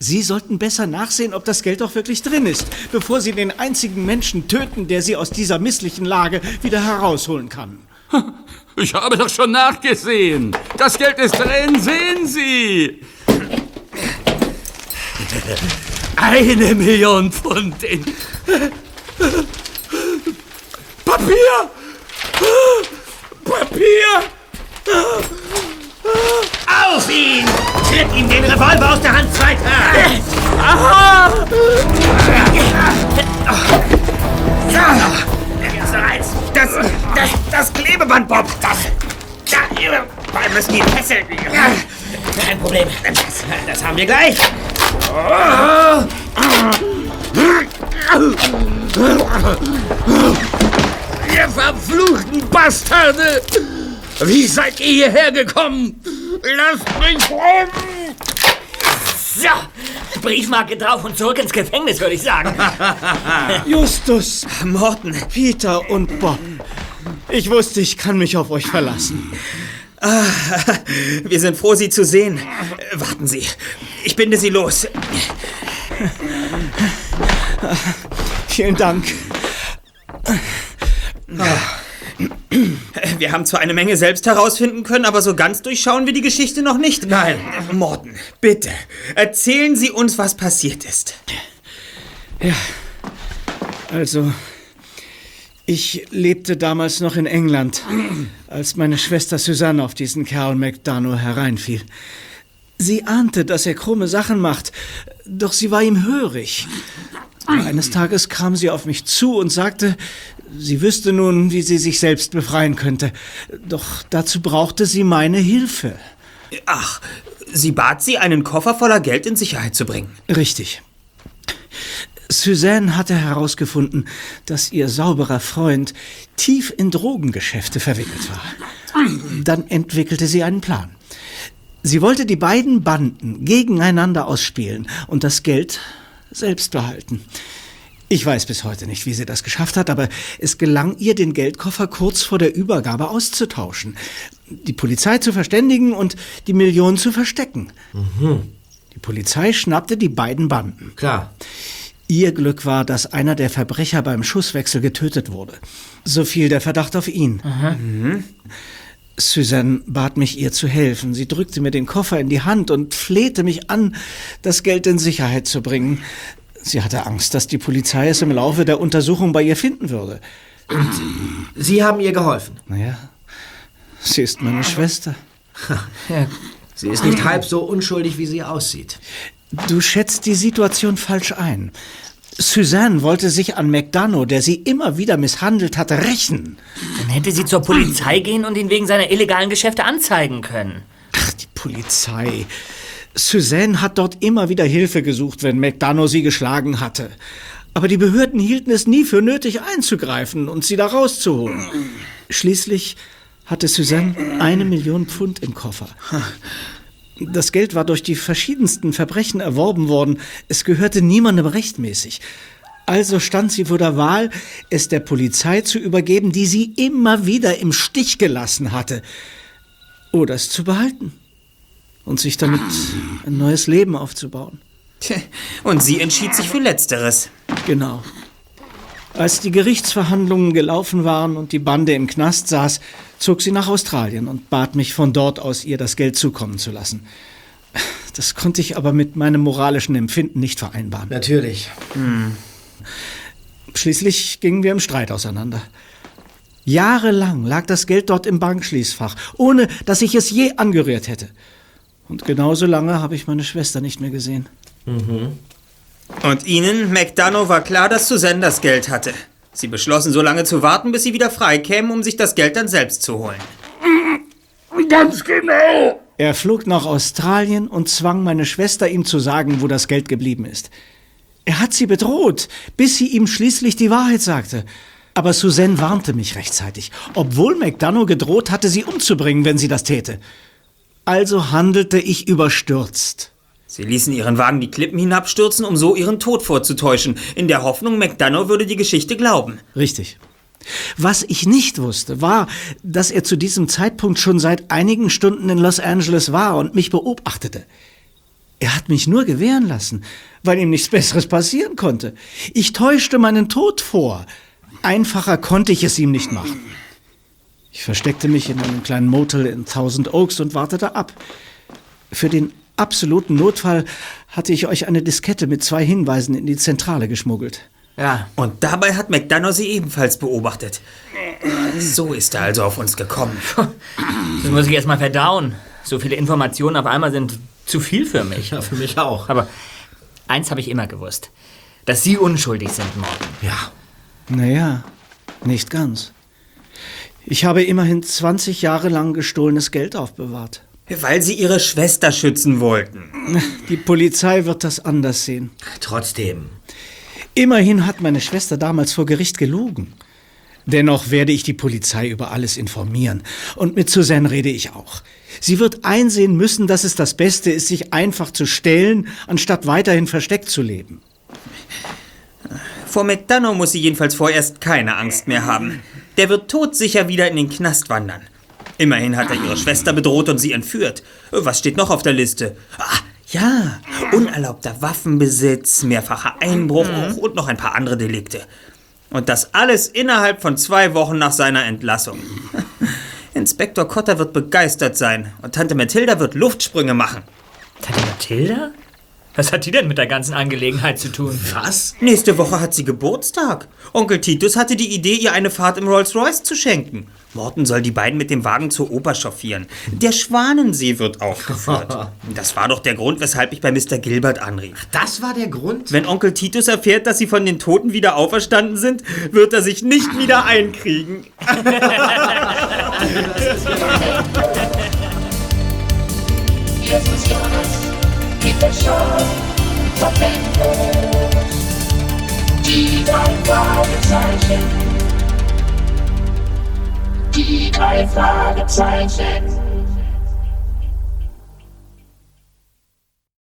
Sie sollten besser nachsehen, ob das Geld auch wirklich drin ist, bevor Sie den einzigen Menschen töten, der Sie aus dieser misslichen Lage wieder herausholen kann. Ich habe doch schon nachgesehen. Das Geld ist drin, sehen Sie. Eine Million Pfund in Papier! Papier! Auf ihn! Tritt ihm den Revolver aus der Hand, Zweiter! Aha! So, eins. Das, das, das Klebeband, Bob! Das, da, wir müssen ihn fesseln. Kein Problem. Das, das haben wir gleich. Ihr verfluchten Bastarde! Wie seid ihr hierher gekommen? Lasst mich rum! So, Briefmarke drauf und zurück ins Gefängnis, würde ich sagen. Justus, Morten, Peter und Bob. Ich wusste, ich kann mich auf euch verlassen. Ah, wir sind froh, Sie zu sehen. Warten Sie, ich binde Sie los. Vielen Dank. Wir haben zwar eine Menge selbst herausfinden können, aber so ganz durchschauen wir die Geschichte noch nicht. Nein. Morten, bitte, erzählen Sie uns, was passiert ist. Ja, also, ich lebte damals noch in England, als meine Schwester Susanne auf diesen Kerl McDonough hereinfiel. Sie ahnte, dass er krumme Sachen macht, doch sie war ihm hörig. Eines Tages kam sie auf mich zu und sagte, sie wüsste nun, wie sie sich selbst befreien könnte. Doch dazu brauchte sie meine Hilfe. Ach, sie bat Sie, einen Koffer voller Geld in Sicherheit zu bringen. Richtig. Suzanne hatte herausgefunden, dass ihr sauberer Freund tief in Drogengeschäfte verwickelt war. Dann entwickelte sie einen Plan. Sie wollte die beiden Banden gegeneinander ausspielen und das Geld selbst behalten. Ich weiß bis heute nicht, wie sie das geschafft hat, aber es gelang ihr, den Geldkoffer kurz vor der Übergabe auszutauschen, die Polizei zu verständigen und die Millionen zu verstecken. Mhm. Die Polizei schnappte die beiden Banden. Klar. Ihr Glück war, dass einer der Verbrecher beim Schusswechsel getötet wurde. So fiel der Verdacht auf ihn. Mhm. Suzanne bat mich, ihr zu helfen. Sie drückte mir den Koffer in die Hand und flehte mich an, das Geld in Sicherheit zu bringen. Sie hatte Angst, dass die Polizei es im Laufe der Untersuchung bei ihr finden würde. Und Sie haben ihr geholfen? Naja, sie ist meine Schwester. Sie ist nicht halb so unschuldig, wie sie aussieht. Du schätzt die Situation falsch ein. Suzanne wollte sich an McDonough, der sie immer wieder misshandelt hatte, rächen. Dann hätte sie zur Polizei gehen und ihn wegen seiner illegalen Geschäfte anzeigen können. Ach, die Polizei. Suzanne hat dort immer wieder Hilfe gesucht, wenn McDonough sie geschlagen hatte. Aber die Behörden hielten es nie für nötig einzugreifen und sie da rauszuholen. Schließlich hatte Suzanne eine Million Pfund im Koffer. Das Geld war durch die verschiedensten Verbrechen erworben worden. Es gehörte niemandem rechtmäßig. Also stand sie vor der Wahl, es der Polizei zu übergeben, die sie immer wieder im Stich gelassen hatte. Oder es zu behalten und sich damit ein neues Leben aufzubauen. Und sie entschied sich für Letzteres. Genau. Als die Gerichtsverhandlungen gelaufen waren und die Bande im Knast saß, zog sie nach Australien und bat mich von dort aus, ihr das Geld zukommen zu lassen. Das konnte ich aber mit meinem moralischen Empfinden nicht vereinbaren. Natürlich. Hm. Schließlich gingen wir im Streit auseinander. Jahrelang lag das Geld dort im Bankschließfach, ohne dass ich es je angerührt hätte. Und genauso lange habe ich meine Schwester nicht mehr gesehen. Mhm. Und Ihnen, McDonough, war klar, dass Suzanne das Geld hatte. Sie beschlossen, so lange zu warten, bis sie wieder freikämen, um sich das Geld dann selbst zu holen. Ganz genau. Er flog nach Australien und zwang meine Schwester, ihm zu sagen, wo das Geld geblieben ist. Er hat sie bedroht, bis sie ihm schließlich die Wahrheit sagte. Aber Suzanne warnte mich rechtzeitig, obwohl McDonough gedroht hatte, sie umzubringen, wenn sie das täte. Also handelte ich überstürzt. Sie ließen ihren Wagen die Klippen hinabstürzen, um so ihren Tod vorzutäuschen, in der Hoffnung, McDonough würde die Geschichte glauben. Richtig. Was ich nicht wusste, war, dass er zu diesem Zeitpunkt schon seit einigen Stunden in Los Angeles war und mich beobachtete. Er hat mich nur gewähren lassen, weil ihm nichts Besseres passieren konnte. Ich täuschte meinen Tod vor. Einfacher konnte ich es ihm nicht machen. Ich versteckte mich in einem kleinen Motel in Thousand Oaks und wartete ab. Für den absoluten Notfall hatte ich euch eine Diskette mit zwei Hinweisen in die Zentrale geschmuggelt. Ja. Und dabei hat McDonough sie ebenfalls beobachtet. So ist er also auf uns gekommen. Das muss ich erst mal verdauen. So viele Informationen auf einmal sind zu viel für mich. Ja, für mich auch. Aber eins habe ich immer gewusst. Dass Sie unschuldig sind, Morten. Ja. Naja, nicht ganz. Ich habe immerhin 20 Jahre lang gestohlenes Geld aufbewahrt. Weil Sie Ihre Schwester schützen wollten. Die Polizei wird das anders sehen. Trotzdem. Immerhin hat meine Schwester damals vor Gericht gelogen. Dennoch werde ich die Polizei über alles informieren. Und mit Suzanne rede ich auch. Sie wird einsehen müssen, dass es das Beste ist, sich einfach zu stellen, anstatt weiterhin versteckt zu leben. Vor McDonough muss sie jedenfalls vorerst keine Angst mehr haben. Der wird todsicher wieder in den Knast wandern. Immerhin hat er ihre Schwester bedroht und sie entführt. Was steht noch auf der Liste? Ah, ja, unerlaubter Waffenbesitz, mehrfacher Einbruch mhm. und noch ein paar andere Delikte. Und das alles innerhalb von zwei Wochen nach seiner Entlassung. Inspektor Cotter wird begeistert sein und Tante Mathilda wird Luftsprünge machen. Tante Mathilda? Was hat die denn mit der ganzen Angelegenheit zu tun? Was? Nächste Woche hat sie Geburtstag. Onkel Titus hatte die Idee, ihr eine Fahrt im Rolls-Royce zu schenken. Morten soll die beiden mit dem Wagen zur Oper chauffieren. Der Schwanensee wird aufgeführt. Das war doch der Grund, weshalb ich bei Mr. Gilbert anrief. Das war der Grund? Wenn Onkel Titus erfährt, dass sie von den Toten wieder auferstanden sind, wird er sich nicht wieder einkriegen. Jesus Station Verblendung Die drei Fragezeichen Die drei Fragezeichen